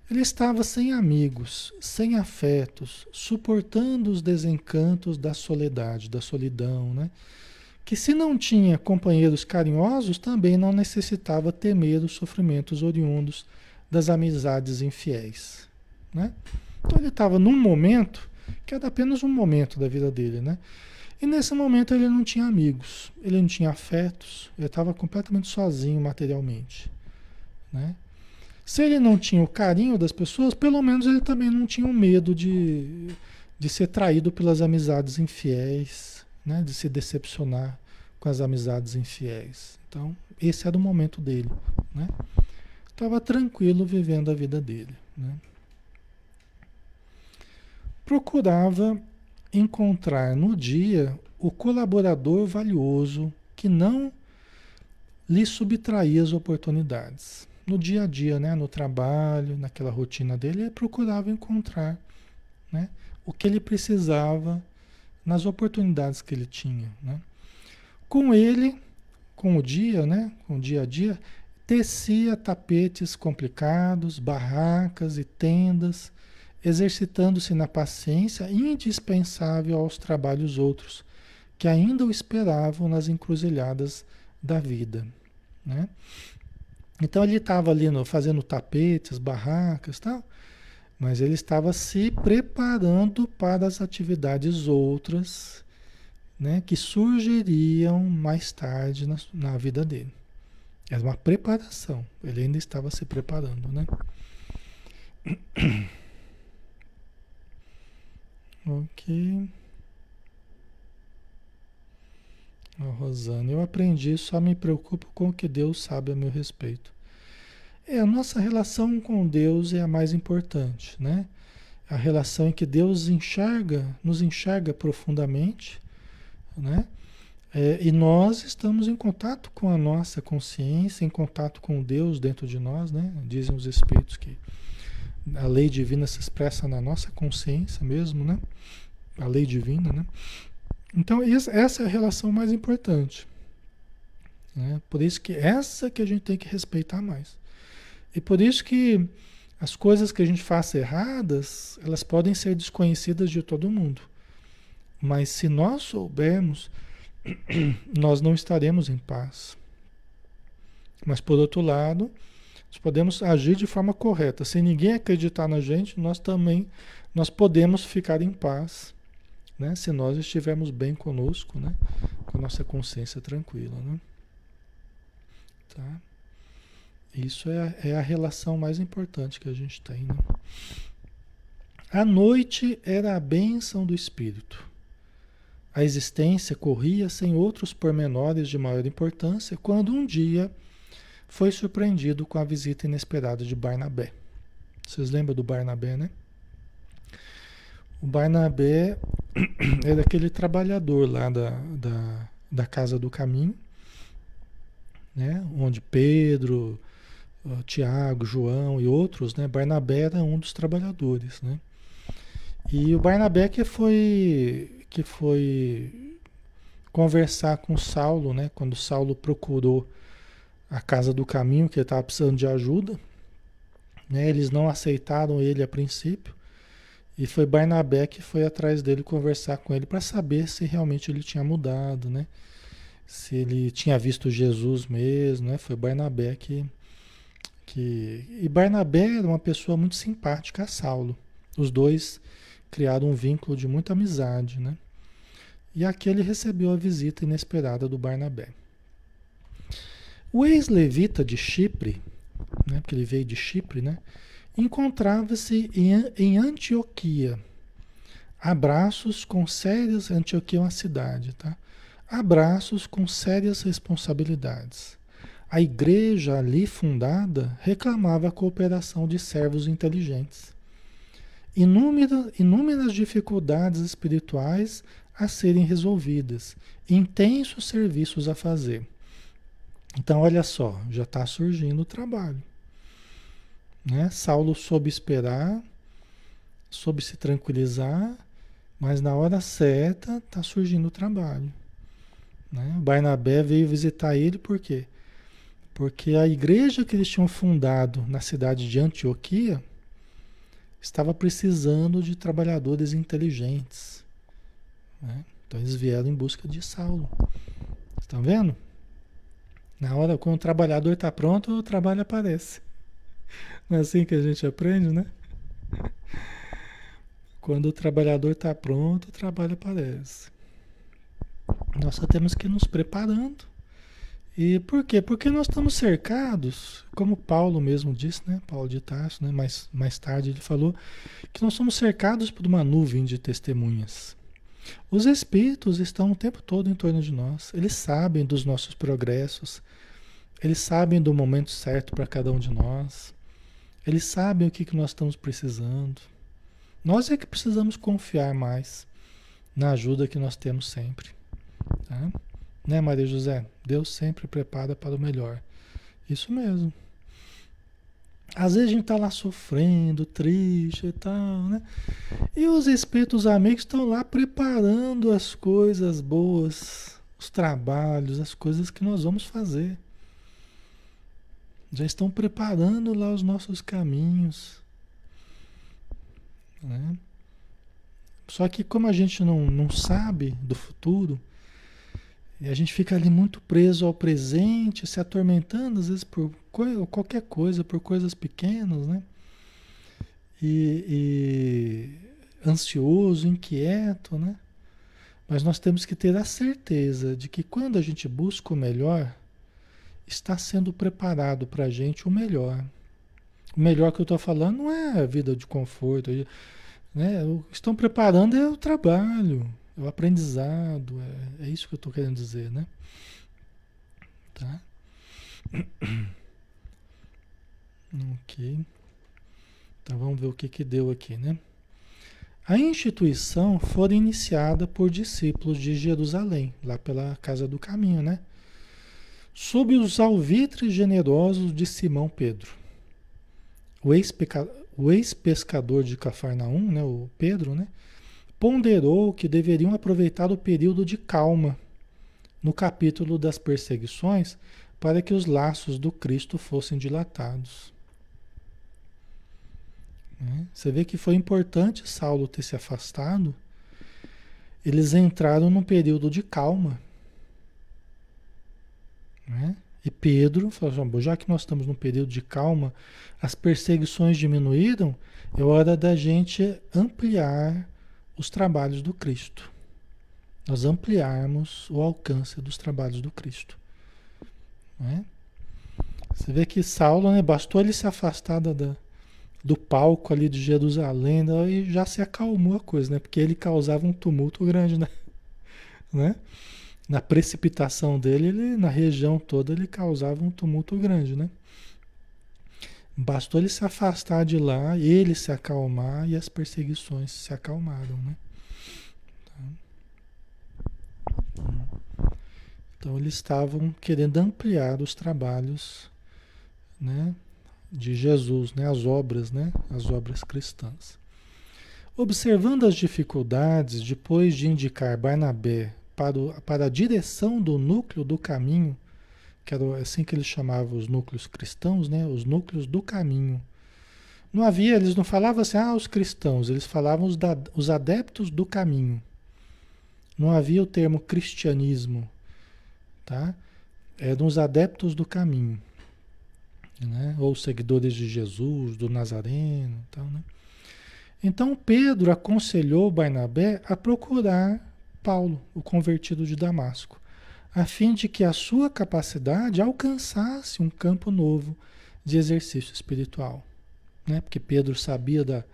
Ele estava sem amigos, sem afetos, suportando os desencantos da soledade, da solidão, né? Que se não tinha companheiros carinhosos, também não necessitava temer os sofrimentos oriundos das amizades infiéis, né? Então ele estava num momento, que era apenas um momento da vida dele, né? E nesse momento ele não tinha amigos, ele não tinha afetos, ele estava completamente sozinho materialmente. Né? Se ele não tinha o carinho das pessoas, pelo menos ele também não tinha o medo de, de ser traído pelas amizades infiéis, né? de se decepcionar com as amizades infiéis. Então, esse era o momento dele. Né? Estava tranquilo vivendo a vida dele. Né? Procurava encontrar no dia o colaborador valioso que não lhe subtraía as oportunidades. No dia a dia, né, no trabalho, naquela rotina dele, ele procurava encontrar né, o que ele precisava nas oportunidades que ele tinha. Né. Com ele, com o dia, né, com o dia a dia, tecia tapetes complicados, barracas e tendas exercitando-se na paciência indispensável aos trabalhos outros, que ainda o esperavam nas encruzilhadas da vida. Né? Então ele estava ali no, fazendo tapetes, barracas tal, mas ele estava se preparando para as atividades outras né, que surgiriam mais tarde na, na vida dele. Era uma preparação, ele ainda estava se preparando. Né? Ok. Oh, Rosana, eu aprendi, só me preocupo com o que Deus sabe a meu respeito. É, a nossa relação com Deus é a mais importante, né? A relação em que Deus enxerga, nos enxerga profundamente, né? É, e nós estamos em contato com a nossa consciência, em contato com Deus dentro de nós, né? Dizem os Espíritos que a lei divina se expressa na nossa consciência mesmo, né? A lei divina, né? Então, essa é a relação mais importante. Né? Por isso que essa que a gente tem que respeitar mais. E por isso que as coisas que a gente faça erradas, elas podem ser desconhecidas de todo mundo. Mas se nós soubermos, nós não estaremos em paz. Mas por outro lado, nós podemos agir de forma correta. Se ninguém acreditar na gente, nós também nós podemos ficar em paz, né? Se nós estivermos bem conosco, né? Com a nossa consciência tranquila, né? Tá? Isso é, é a relação mais importante que a gente tem, né? A noite era a bênção do espírito. A existência corria sem outros pormenores de maior importância quando um dia foi surpreendido com a visita inesperada de Barnabé. Vocês lembram do Barnabé, né? O Barnabé era aquele trabalhador lá da, da, da Casa do Caminho, né? onde Pedro, Tiago, João e outros, né? Barnabé era um dos trabalhadores. Né? E o Barnabé que foi, que foi conversar com Saulo, né? quando Saulo procurou a casa do caminho, que ele estava precisando de ajuda. Né? Eles não aceitaram ele a princípio. E foi Barnabé que foi atrás dele conversar com ele para saber se realmente ele tinha mudado, né? Se ele tinha visto Jesus mesmo, né? Foi Barnabé que, que... E Barnabé era uma pessoa muito simpática a Saulo. Os dois criaram um vínculo de muita amizade, né? E aqui ele recebeu a visita inesperada do Barnabé. O ex-levita de Chipre, né, porque ele veio de Chipre, né, encontrava-se em, em Antioquia. Abraços com sérias. Antioquia é uma cidade, tá? Abraços com sérias responsabilidades. A igreja ali fundada reclamava a cooperação de servos inteligentes. Inúmeras, inúmeras dificuldades espirituais a serem resolvidas, intensos serviços a fazer. Então, olha só, já está surgindo o trabalho. Né? Saulo soube esperar, soube se tranquilizar, mas na hora certa está surgindo o trabalho. Né? Barnabé veio visitar ele por quê? Porque a igreja que eles tinham fundado na cidade de Antioquia estava precisando de trabalhadores inteligentes. Né? Então eles vieram em busca de Saulo. Estão vendo? Na hora, quando o trabalhador está pronto, o trabalho aparece. Não é assim que a gente aprende, né? Quando o trabalhador está pronto, o trabalho aparece. Nós só temos que ir nos preparando. E por quê? Porque nós estamos cercados, como Paulo mesmo disse, né? Paulo de Tarso, né? mais, mais tarde ele falou que nós somos cercados por uma nuvem de testemunhas. Os espíritos estão o tempo todo em torno de nós. Eles sabem dos nossos progressos. Eles sabem do momento certo para cada um de nós. Eles sabem o que, que nós estamos precisando. Nós é que precisamos confiar mais na ajuda que nós temos sempre. Tá? Né, Maria José? Deus sempre prepara para o melhor. Isso mesmo. Às vezes a gente está lá sofrendo, triste e tal, né? E os espíritos amigos estão lá preparando as coisas boas, os trabalhos, as coisas que nós vamos fazer. Já estão preparando lá os nossos caminhos. Né? Só que como a gente não, não sabe do futuro, e a gente fica ali muito preso ao presente, se atormentando às vezes por qualquer coisa, por coisas pequenas, né? E, e ansioso, inquieto, né? Mas nós temos que ter a certeza de que quando a gente busca o melhor, está sendo preparado para a gente o melhor. O melhor que eu estou falando não é a vida de conforto, né? O que estão preparando é o trabalho, é o aprendizado, é, é isso que eu estou querendo dizer, né? Tá? Ok. Então vamos ver o que, que deu aqui, né? A instituição foi iniciada por discípulos de Jerusalém, lá pela Casa do Caminho, né? Sob os alvitres generosos de Simão Pedro. O ex-pescador de Cafarnaum, né, o Pedro, né, ponderou que deveriam aproveitar o período de calma no capítulo das perseguições para que os laços do Cristo fossem dilatados. Né? Você vê que foi importante Saulo ter se afastado. Eles entraram num período de calma. Né? E Pedro falou assim, já que nós estamos num período de calma, as perseguições diminuíram, é hora da gente ampliar os trabalhos do Cristo. Nós ampliarmos o alcance dos trabalhos do Cristo. É? Você vê que Saulo, né, bastou ele se afastar da, do palco ali de Jerusalém né, e já se acalmou a coisa, né? Porque ele causava um tumulto grande, né? né? Na precipitação dele, ele, na região toda, ele causava um tumulto grande, né? Bastou ele se afastar de lá, ele se acalmar e as perseguições se acalmaram, né? Então eles estavam querendo ampliar os trabalhos, né, de Jesus, né, as obras, né, as obras cristãs. Observando as dificuldades, depois de indicar Barnabé para, o, para a direção do núcleo do caminho que era assim que eles chamavam os núcleos cristãos, né? Os núcleos do caminho. Não havia, eles não falavam assim, ah, os cristãos, eles falavam os, da, os adeptos do caminho. Não havia o termo cristianismo, tá? Eram os adeptos do caminho, né? Ou seguidores de Jesus, do Nazareno, tal, né? Então Pedro aconselhou Barnabé a procurar Paulo, o convertido de Damasco a fim de que a sua capacidade alcançasse um campo novo de exercício espiritual. Né? Porque Pedro sabia da,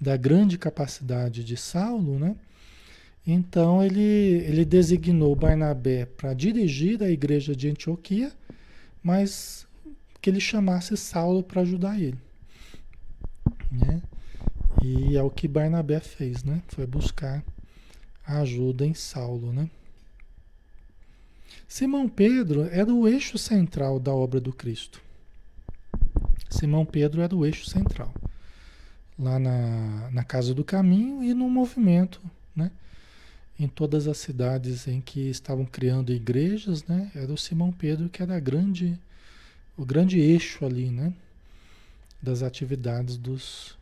da grande capacidade de Saulo, né? Então ele, ele designou Barnabé para dirigir a igreja de Antioquia, mas que ele chamasse Saulo para ajudar ele. Né? E é o que Barnabé fez, né? Foi buscar ajuda em Saulo, né? Simão Pedro era o eixo central da obra do Cristo. Simão Pedro era o eixo central. Lá na, na Casa do Caminho e no movimento, né? Em todas as cidades em que estavam criando igrejas, né? Era o Simão Pedro que era grande, o grande eixo ali, né? Das atividades dos,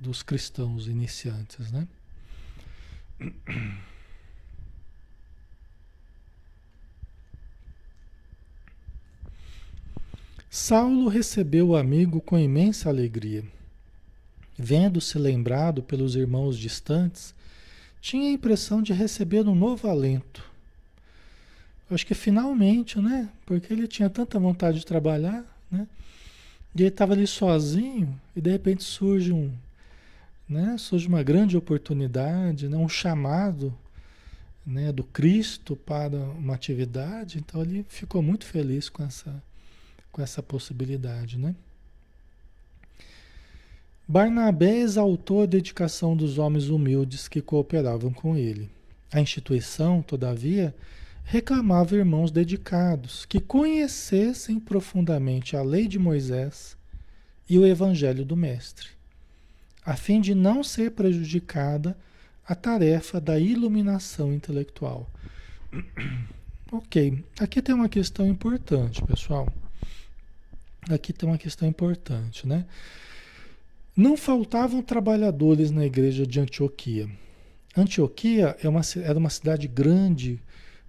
dos cristãos iniciantes, né? Saulo recebeu o amigo com imensa alegria. Vendo-se lembrado pelos irmãos distantes, tinha a impressão de receber um novo alento. acho que finalmente, né? Porque ele tinha tanta vontade de trabalhar, né? E ele estava ali sozinho e de repente surge um, né? Surge uma grande oportunidade, né? um chamado, né? Do Cristo para uma atividade. Então ele ficou muito feliz com essa, com essa possibilidade, né? Barnabé exaltou a dedicação dos homens humildes que cooperavam com ele. A instituição, todavia, reclamava irmãos dedicados que conhecessem profundamente a lei de Moisés e o evangelho do Mestre, a fim de não ser prejudicada a tarefa da iluminação intelectual. ok, aqui tem uma questão importante, pessoal. Aqui tem uma questão importante, né? Não faltavam trabalhadores na igreja de Antioquia. Antioquia é uma, era uma cidade grande,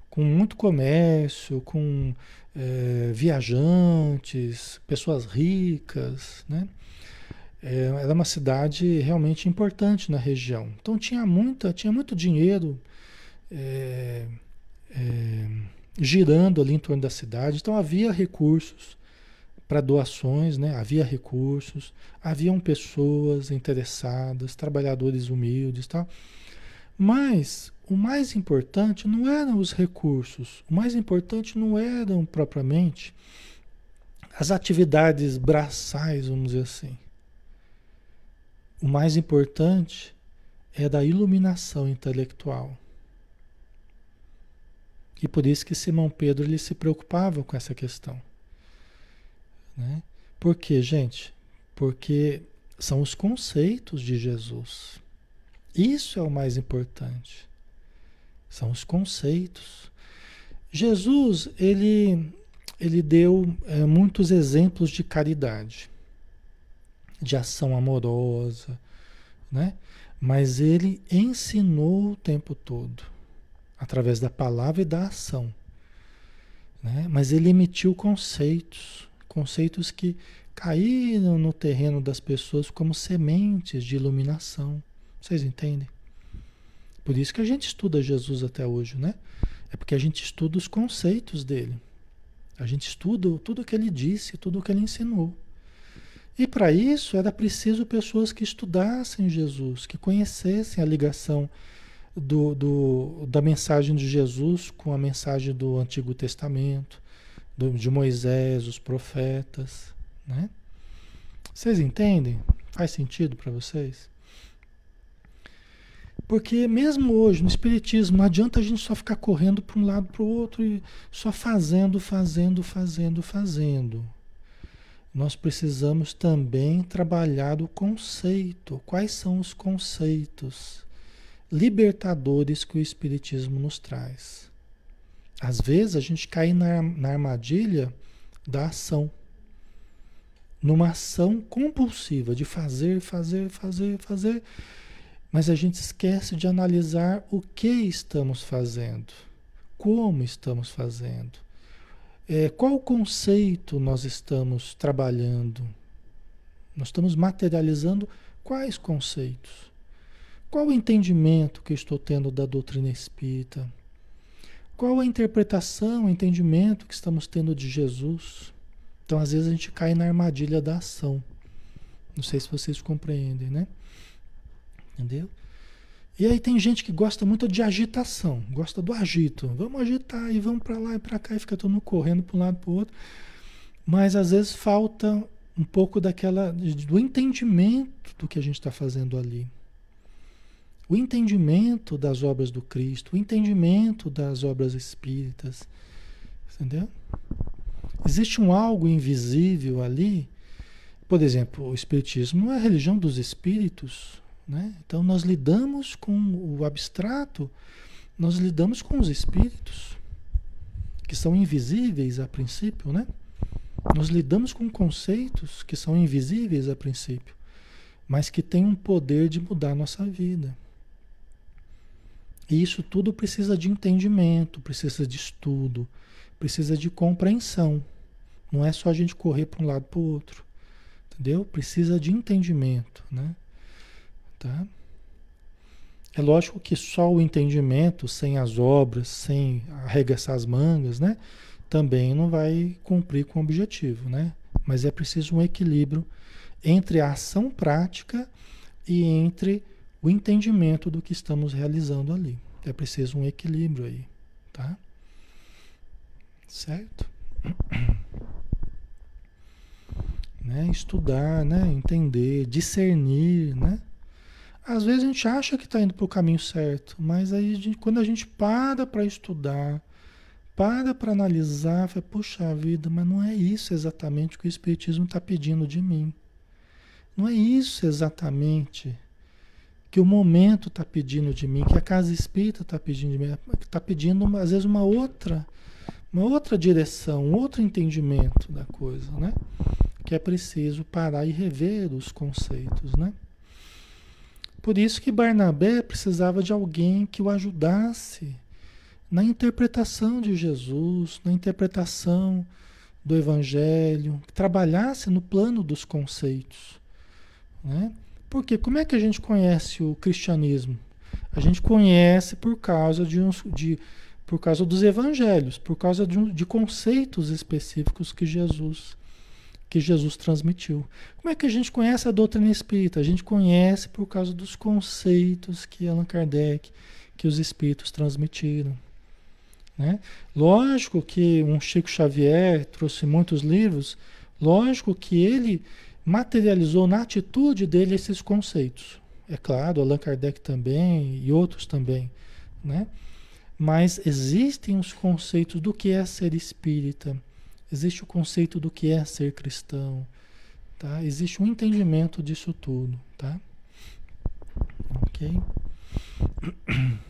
com muito comércio, com é, viajantes, pessoas ricas, né? É, era uma cidade realmente importante na região. Então tinha muita, tinha muito dinheiro é, é, girando ali em torno da cidade. Então havia recursos para doações, né? havia recursos, haviam pessoas interessadas, trabalhadores humildes tal. Mas o mais importante não eram os recursos, o mais importante não eram propriamente as atividades braçais, vamos dizer assim. O mais importante é da iluminação intelectual. E por isso que Simão Pedro ele se preocupava com essa questão. Né? Por quê, gente? Porque são os conceitos de Jesus. Isso é o mais importante. São os conceitos. Jesus, ele, ele deu é, muitos exemplos de caridade, de ação amorosa, né? Mas ele ensinou o tempo todo, através da palavra e da ação. Né? Mas ele emitiu conceitos conceitos que caíram no terreno das pessoas como sementes de iluminação. Vocês entendem? Por isso que a gente estuda Jesus até hoje, né? É porque a gente estuda os conceitos dele. A gente estuda tudo o que ele disse, tudo o que ele ensinou. E para isso era preciso pessoas que estudassem Jesus, que conhecessem a ligação do, do, da mensagem de Jesus com a mensagem do Antigo Testamento, do, de Moisés, os profetas, né? Vocês entendem? Faz sentido para vocês? Porque mesmo hoje no Espiritismo não adianta a gente só ficar correndo para um lado para o outro e só fazendo, fazendo, fazendo, fazendo. Nós precisamos também trabalhar o conceito. Quais são os conceitos libertadores que o Espiritismo nos traz? Às vezes a gente cai na, na armadilha da ação. Numa ação compulsiva de fazer, fazer, fazer, fazer. Mas a gente esquece de analisar o que estamos fazendo, como estamos fazendo, é, qual conceito nós estamos trabalhando. Nós estamos materializando quais conceitos? Qual o entendimento que estou tendo da doutrina espírita? Qual a interpretação, o entendimento que estamos tendo de Jesus? Então, às vezes, a gente cai na armadilha da ação. Não sei se vocês compreendem, né? Entendeu? E aí tem gente que gosta muito de agitação, gosta do agito. Vamos agitar e vamos para lá e para cá e fica todo mundo correndo para um lado para o outro. Mas às vezes falta um pouco daquela do entendimento do que a gente está fazendo ali o entendimento das obras do Cristo, o entendimento das obras espíritas. Entendeu? Existe um algo invisível ali. Por exemplo, o Espiritismo é a religião dos espíritos. Né? Então nós lidamos com o abstrato, nós lidamos com os espíritos, que são invisíveis a princípio, né? Nós lidamos com conceitos que são invisíveis a princípio, mas que têm um poder de mudar a nossa vida. E isso tudo precisa de entendimento, precisa de estudo, precisa de compreensão. Não é só a gente correr para um lado para o outro. Entendeu? Precisa de entendimento, né? Tá? É lógico que só o entendimento, sem as obras, sem arregaçar as mangas, né? Também não vai cumprir com o objetivo, né? Mas é preciso um equilíbrio entre a ação prática e entre o entendimento do que estamos realizando ali. É preciso um equilíbrio aí, tá? Certo? Né? Estudar, né? Entender, discernir, né? Às vezes a gente acha que está indo para o caminho certo, mas aí a gente, quando a gente para para estudar, para para analisar, fala, puxa vida, mas não é isso exatamente que o Espiritismo está pedindo de mim. Não é isso exatamente que o momento está pedindo de mim, que a casa espírita está pedindo de mim, está pedindo às vezes uma outra, uma outra direção, um outro entendimento da coisa, né? Que é preciso parar e rever os conceitos, né? Por isso que Barnabé precisava de alguém que o ajudasse na interpretação de Jesus, na interpretação do Evangelho, que trabalhasse no plano dos conceitos. Né? Porque como é que a gente conhece o cristianismo? A gente conhece por causa de, uns, de por causa dos evangelhos, por causa de, de conceitos específicos que Jesus que Jesus transmitiu. Como é que a gente conhece a doutrina espírita? A gente conhece por causa dos conceitos que Allan Kardec, que os espíritos transmitiram. Né? Lógico que um Chico Xavier trouxe muitos livros, lógico que ele materializou na atitude dele esses conceitos. É claro, Allan Kardec também e outros também, né? Mas existem os conceitos do que é ser espírita, existe o conceito do que é ser cristão, tá? Existe um entendimento disso tudo, tá? Ok?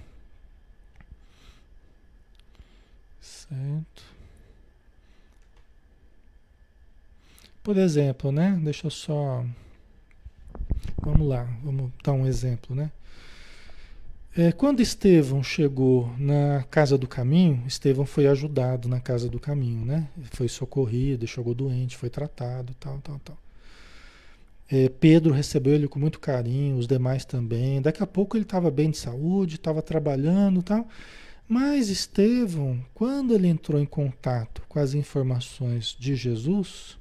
Certo. Por exemplo, né? Deixa eu só. Vamos lá, vamos dar um exemplo, né? É, quando Estevão chegou na casa do caminho, Estevão foi ajudado na casa do caminho, né? Foi socorrido, chegou doente, foi tratado, tal, tal, tal. É, Pedro recebeu ele com muito carinho, os demais também. Daqui a pouco ele estava bem de saúde, estava trabalhando, tal. Mas Estevão, quando ele entrou em contato com as informações de Jesus,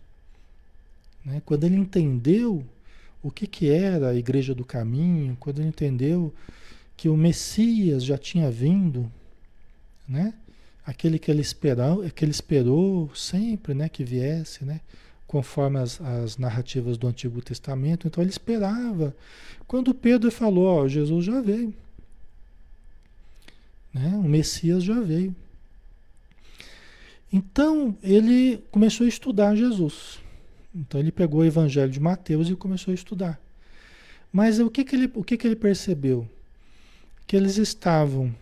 né? Quando ele entendeu o que, que era a Igreja do Caminho, quando ele entendeu que o Messias já tinha vindo, né? aquele que ele esperou, que ele esperou sempre né? que viesse, né? conforme as, as narrativas do Antigo Testamento. Então ele esperava. Quando Pedro falou, ó, Jesus já veio. Né? O Messias já veio. Então ele começou a estudar Jesus. Então ele pegou o Evangelho de Mateus e começou a estudar. Mas o que, que, ele, o que, que ele percebeu? Que eles estavam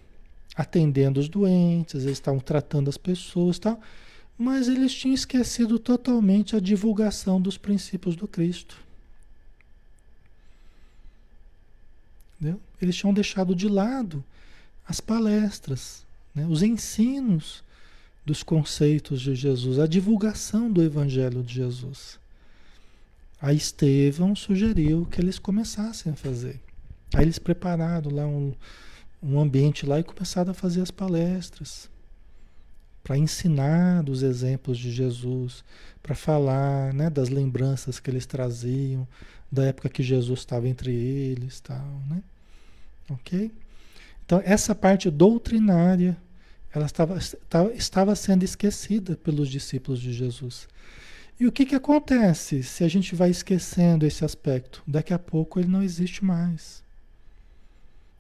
atendendo os doentes, eles estavam tratando as pessoas tal, mas eles tinham esquecido totalmente a divulgação dos princípios do Cristo. Entendeu? Eles tinham deixado de lado as palestras, né? os ensinos dos conceitos de Jesus, a divulgação do Evangelho de Jesus. A Estevão sugeriu que eles começassem a fazer. Aí eles prepararam lá um, um ambiente lá e começaram a fazer as palestras para ensinar dos exemplos de Jesus, para falar né, das lembranças que eles traziam da época que Jesus estava entre eles, tal, né? Ok? Então essa parte doutrinária, ela estava, estava sendo esquecida pelos discípulos de Jesus. E o que, que acontece se a gente vai esquecendo esse aspecto? Daqui a pouco ele não existe mais.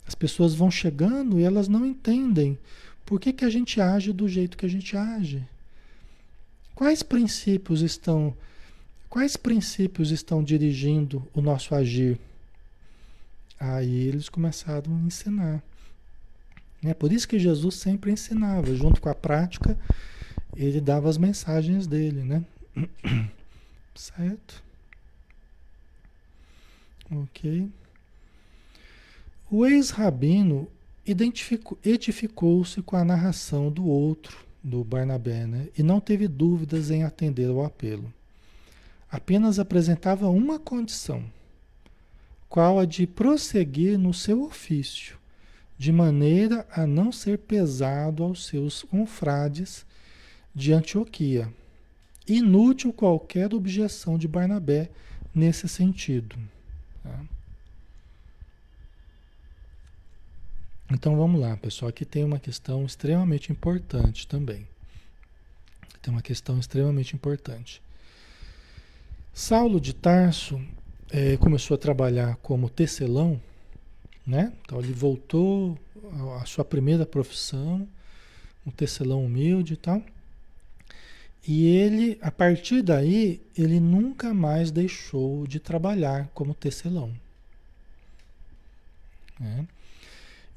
As pessoas vão chegando e elas não entendem por que, que a gente age do jeito que a gente age. Quais princípios estão quais princípios estão dirigindo o nosso agir? Aí eles começaram a ensinar. É por isso que Jesus sempre ensinava, junto com a prática, ele dava as mensagens dele, né? Certo? Ok. O ex-rabino edificou-se com a narração do outro, do Barnabé, né? e não teve dúvidas em atender ao apelo. Apenas apresentava uma condição, qual a de prosseguir no seu ofício, de maneira a não ser pesado aos seus confrades de Antioquia. Inútil qualquer objeção de Barnabé nesse sentido. Tá? Então vamos lá, pessoal. Aqui tem uma questão extremamente importante também. Tem uma questão extremamente importante. Saulo de Tarso é, começou a trabalhar como tecelão, né? Então ele voltou à sua primeira profissão, um tecelão humilde e tal. E ele, a partir daí, ele nunca mais deixou de trabalhar como tecelão. Né?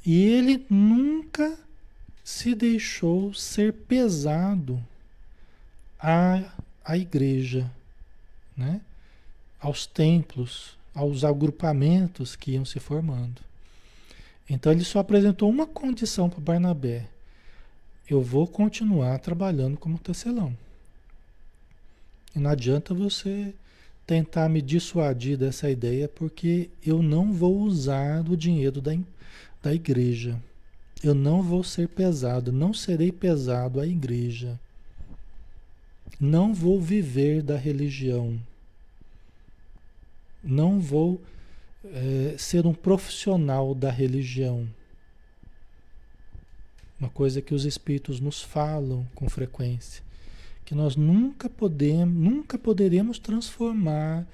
E ele nunca se deixou ser pesado à, à igreja, né? aos templos, aos agrupamentos que iam se formando. Então ele só apresentou uma condição para Barnabé: eu vou continuar trabalhando como tecelão. E não adianta você tentar me dissuadir dessa ideia, porque eu não vou usar o dinheiro da, da igreja. Eu não vou ser pesado, não serei pesado à igreja. Não vou viver da religião. Não vou é, ser um profissional da religião. Uma coisa que os espíritos nos falam com frequência, que nós nunca podemos, nunca poderemos transformar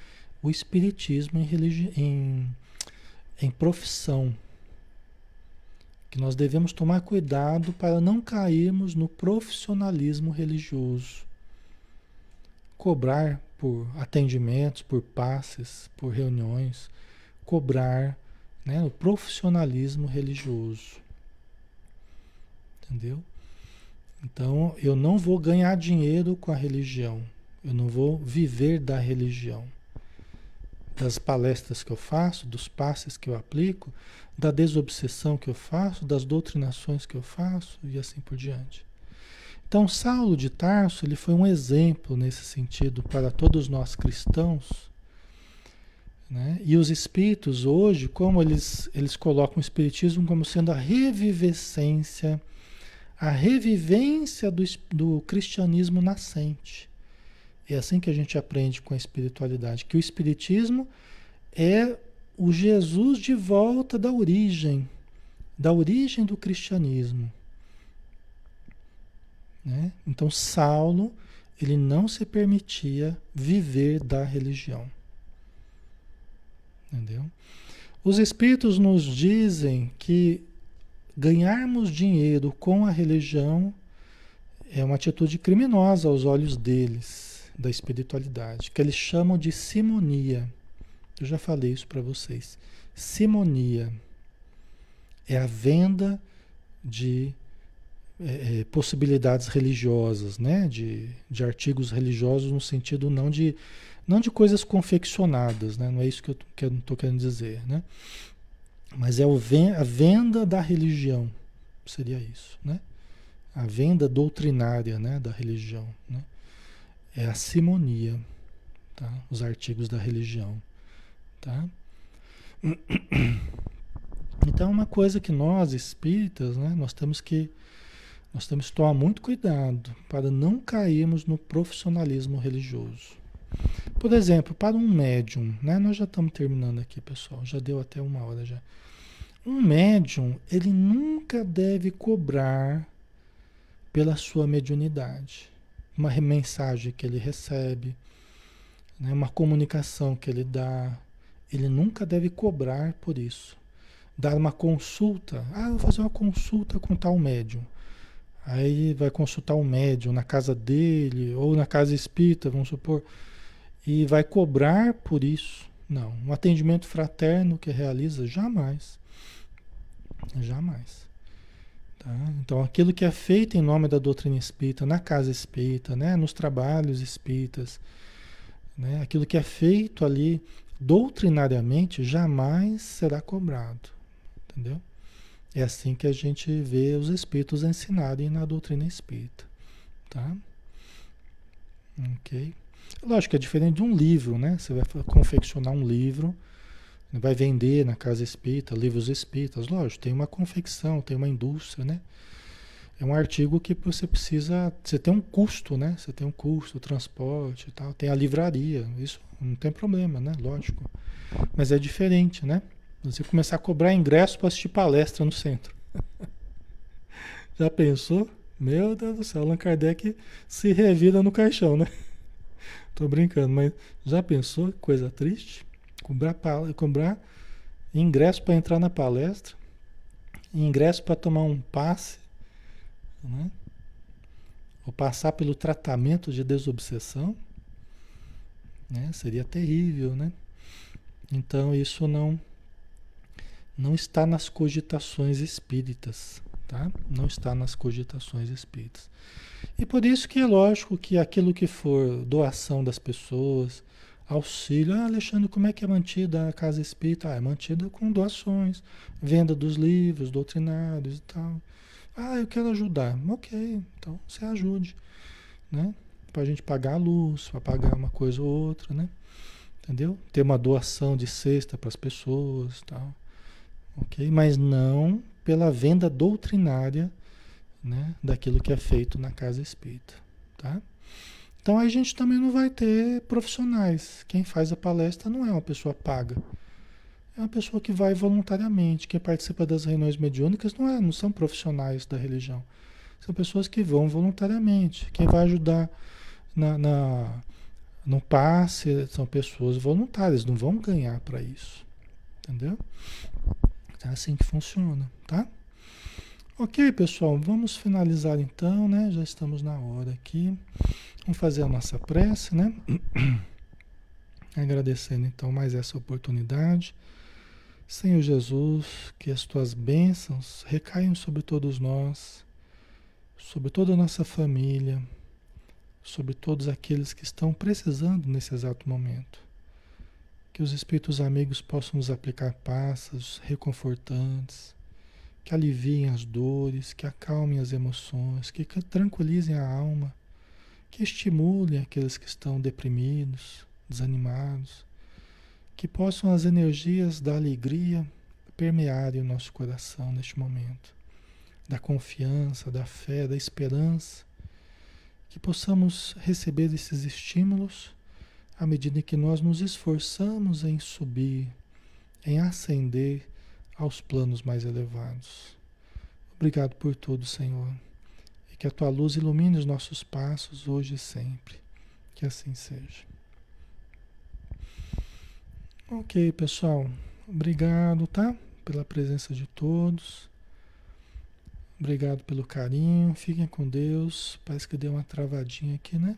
o espiritismo em, em, em profissão. Que nós devemos tomar cuidado para não cairmos no profissionalismo religioso. Cobrar por atendimentos, por passes, por reuniões, cobrar né, o profissionalismo religioso. Entendeu? Então, eu não vou ganhar dinheiro com a religião. Eu não vou viver da religião. Das palestras que eu faço, dos passes que eu aplico, da desobsessão que eu faço, das doutrinações que eu faço e assim por diante. Então, Saulo de Tarso ele foi um exemplo nesse sentido para todos nós cristãos. Né? E os espíritos hoje, como eles, eles colocam o espiritismo como sendo a revivescência, a revivência do, do cristianismo nascente. É assim que a gente aprende com a espiritualidade, que o espiritismo é o Jesus de volta da origem, da origem do cristianismo. Né? Então, Saulo, ele não se permitia viver da religião. Entendeu? Os espíritos nos dizem que ganharmos dinheiro com a religião é uma atitude criminosa aos olhos deles, da espiritualidade, que eles chamam de simonia. Eu já falei isso para vocês. Simonia é a venda de é, é, possibilidades religiosas, né? De, de artigos religiosos no sentido não de, não de coisas confeccionadas, né? Não é isso que eu estou querendo dizer, né? Mas é o, a venda da religião, seria isso, né? A venda doutrinária, né? Da religião, né? É a simonia, tá? Os artigos da religião, tá? Então, uma coisa que nós espíritas, né? Nós temos que nós temos que tomar muito cuidado para não cairmos no profissionalismo religioso. Por exemplo, para um médium, né? Nós já estamos terminando aqui, pessoal, já deu até uma hora já. Um médium, ele nunca deve cobrar pela sua mediunidade. Uma mensagem que ele recebe, né? uma comunicação que ele dá, ele nunca deve cobrar por isso. Dar uma consulta, ah, vou fazer uma consulta com tal médium. Aí vai consultar um médium na casa dele ou na casa espírita, vamos supor, e vai cobrar por isso. Não, um atendimento fraterno que realiza jamais. Jamais. Tá? Então, aquilo que é feito em nome da doutrina espírita, na casa espírita, né? nos trabalhos espíritas, né? aquilo que é feito ali doutrinariamente jamais será cobrado. Entendeu? É assim que a gente vê os espíritos ensinarem na doutrina espírita. Tá? Ok? Lógico que é diferente de um livro, né? Você vai confeccionar um livro, vai vender na casa espírita, livros espíritas, lógico, tem uma confecção, tem uma indústria, né? É um artigo que você precisa, você tem um custo, né? Você tem um custo, transporte e tal, tem a livraria, isso não tem problema, né? Lógico. Mas é diferente, né? Você começar a cobrar ingresso para assistir palestra no centro. Já pensou? Meu Deus do céu, Allan Kardec se revira no caixão, né? Tô brincando, mas já pensou? Coisa triste. Cobrar, cobrar ingresso para entrar na palestra, ingresso para tomar um passe, né? ou passar pelo tratamento de desobsessão, né? seria terrível, né? Então isso não não está nas cogitações espíritas tá? Não está nas cogitações espíritas. E por isso que é lógico que aquilo que for doação das pessoas, auxílio, ah, Alexandre, como é que é mantida a casa espírita? Ah, é mantida com doações, venda dos livros doutrinários e tal. Ah, eu quero ajudar. Ok, então você ajude, né? Para a gente pagar a luz, para pagar uma coisa ou outra, né? Entendeu? Ter uma doação de cesta para as pessoas tal. Ok? Mas não pela venda doutrinária né, daquilo que é feito na casa espírita. Tá? Então a gente também não vai ter profissionais. Quem faz a palestra não é uma pessoa paga. É uma pessoa que vai voluntariamente. Quem participa das reuniões mediúnicas não, é, não são profissionais da religião. São pessoas que vão voluntariamente. Quem vai ajudar na, na no passe são pessoas voluntárias, não vão ganhar para isso. Entendeu? É assim que funciona, tá? Ok, pessoal, vamos finalizar então, né? Já estamos na hora aqui. Vamos fazer a nossa prece, né? Agradecendo então mais essa oportunidade. Senhor Jesus, que as tuas bênçãos recaiam sobre todos nós, sobre toda a nossa família, sobre todos aqueles que estão precisando nesse exato momento. Que os espíritos amigos possam nos aplicar passos reconfortantes, que aliviem as dores, que acalmem as emoções, que tranquilizem a alma, que estimulem aqueles que estão deprimidos, desanimados, que possam as energias da alegria permearem o nosso coração neste momento, da confiança, da fé, da esperança, que possamos receber esses estímulos à medida que nós nos esforçamos em subir, em ascender aos planos mais elevados. Obrigado por tudo, Senhor. E que a tua luz ilumine os nossos passos hoje e sempre. Que assim seja. Ok, pessoal. Obrigado, tá? Pela presença de todos. Obrigado pelo carinho. Fiquem com Deus. Parece que deu uma travadinha aqui, né?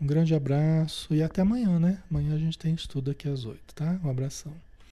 Um grande abraço e até amanhã, né? Amanhã a gente tem estudo aqui às oito, tá? Um abração.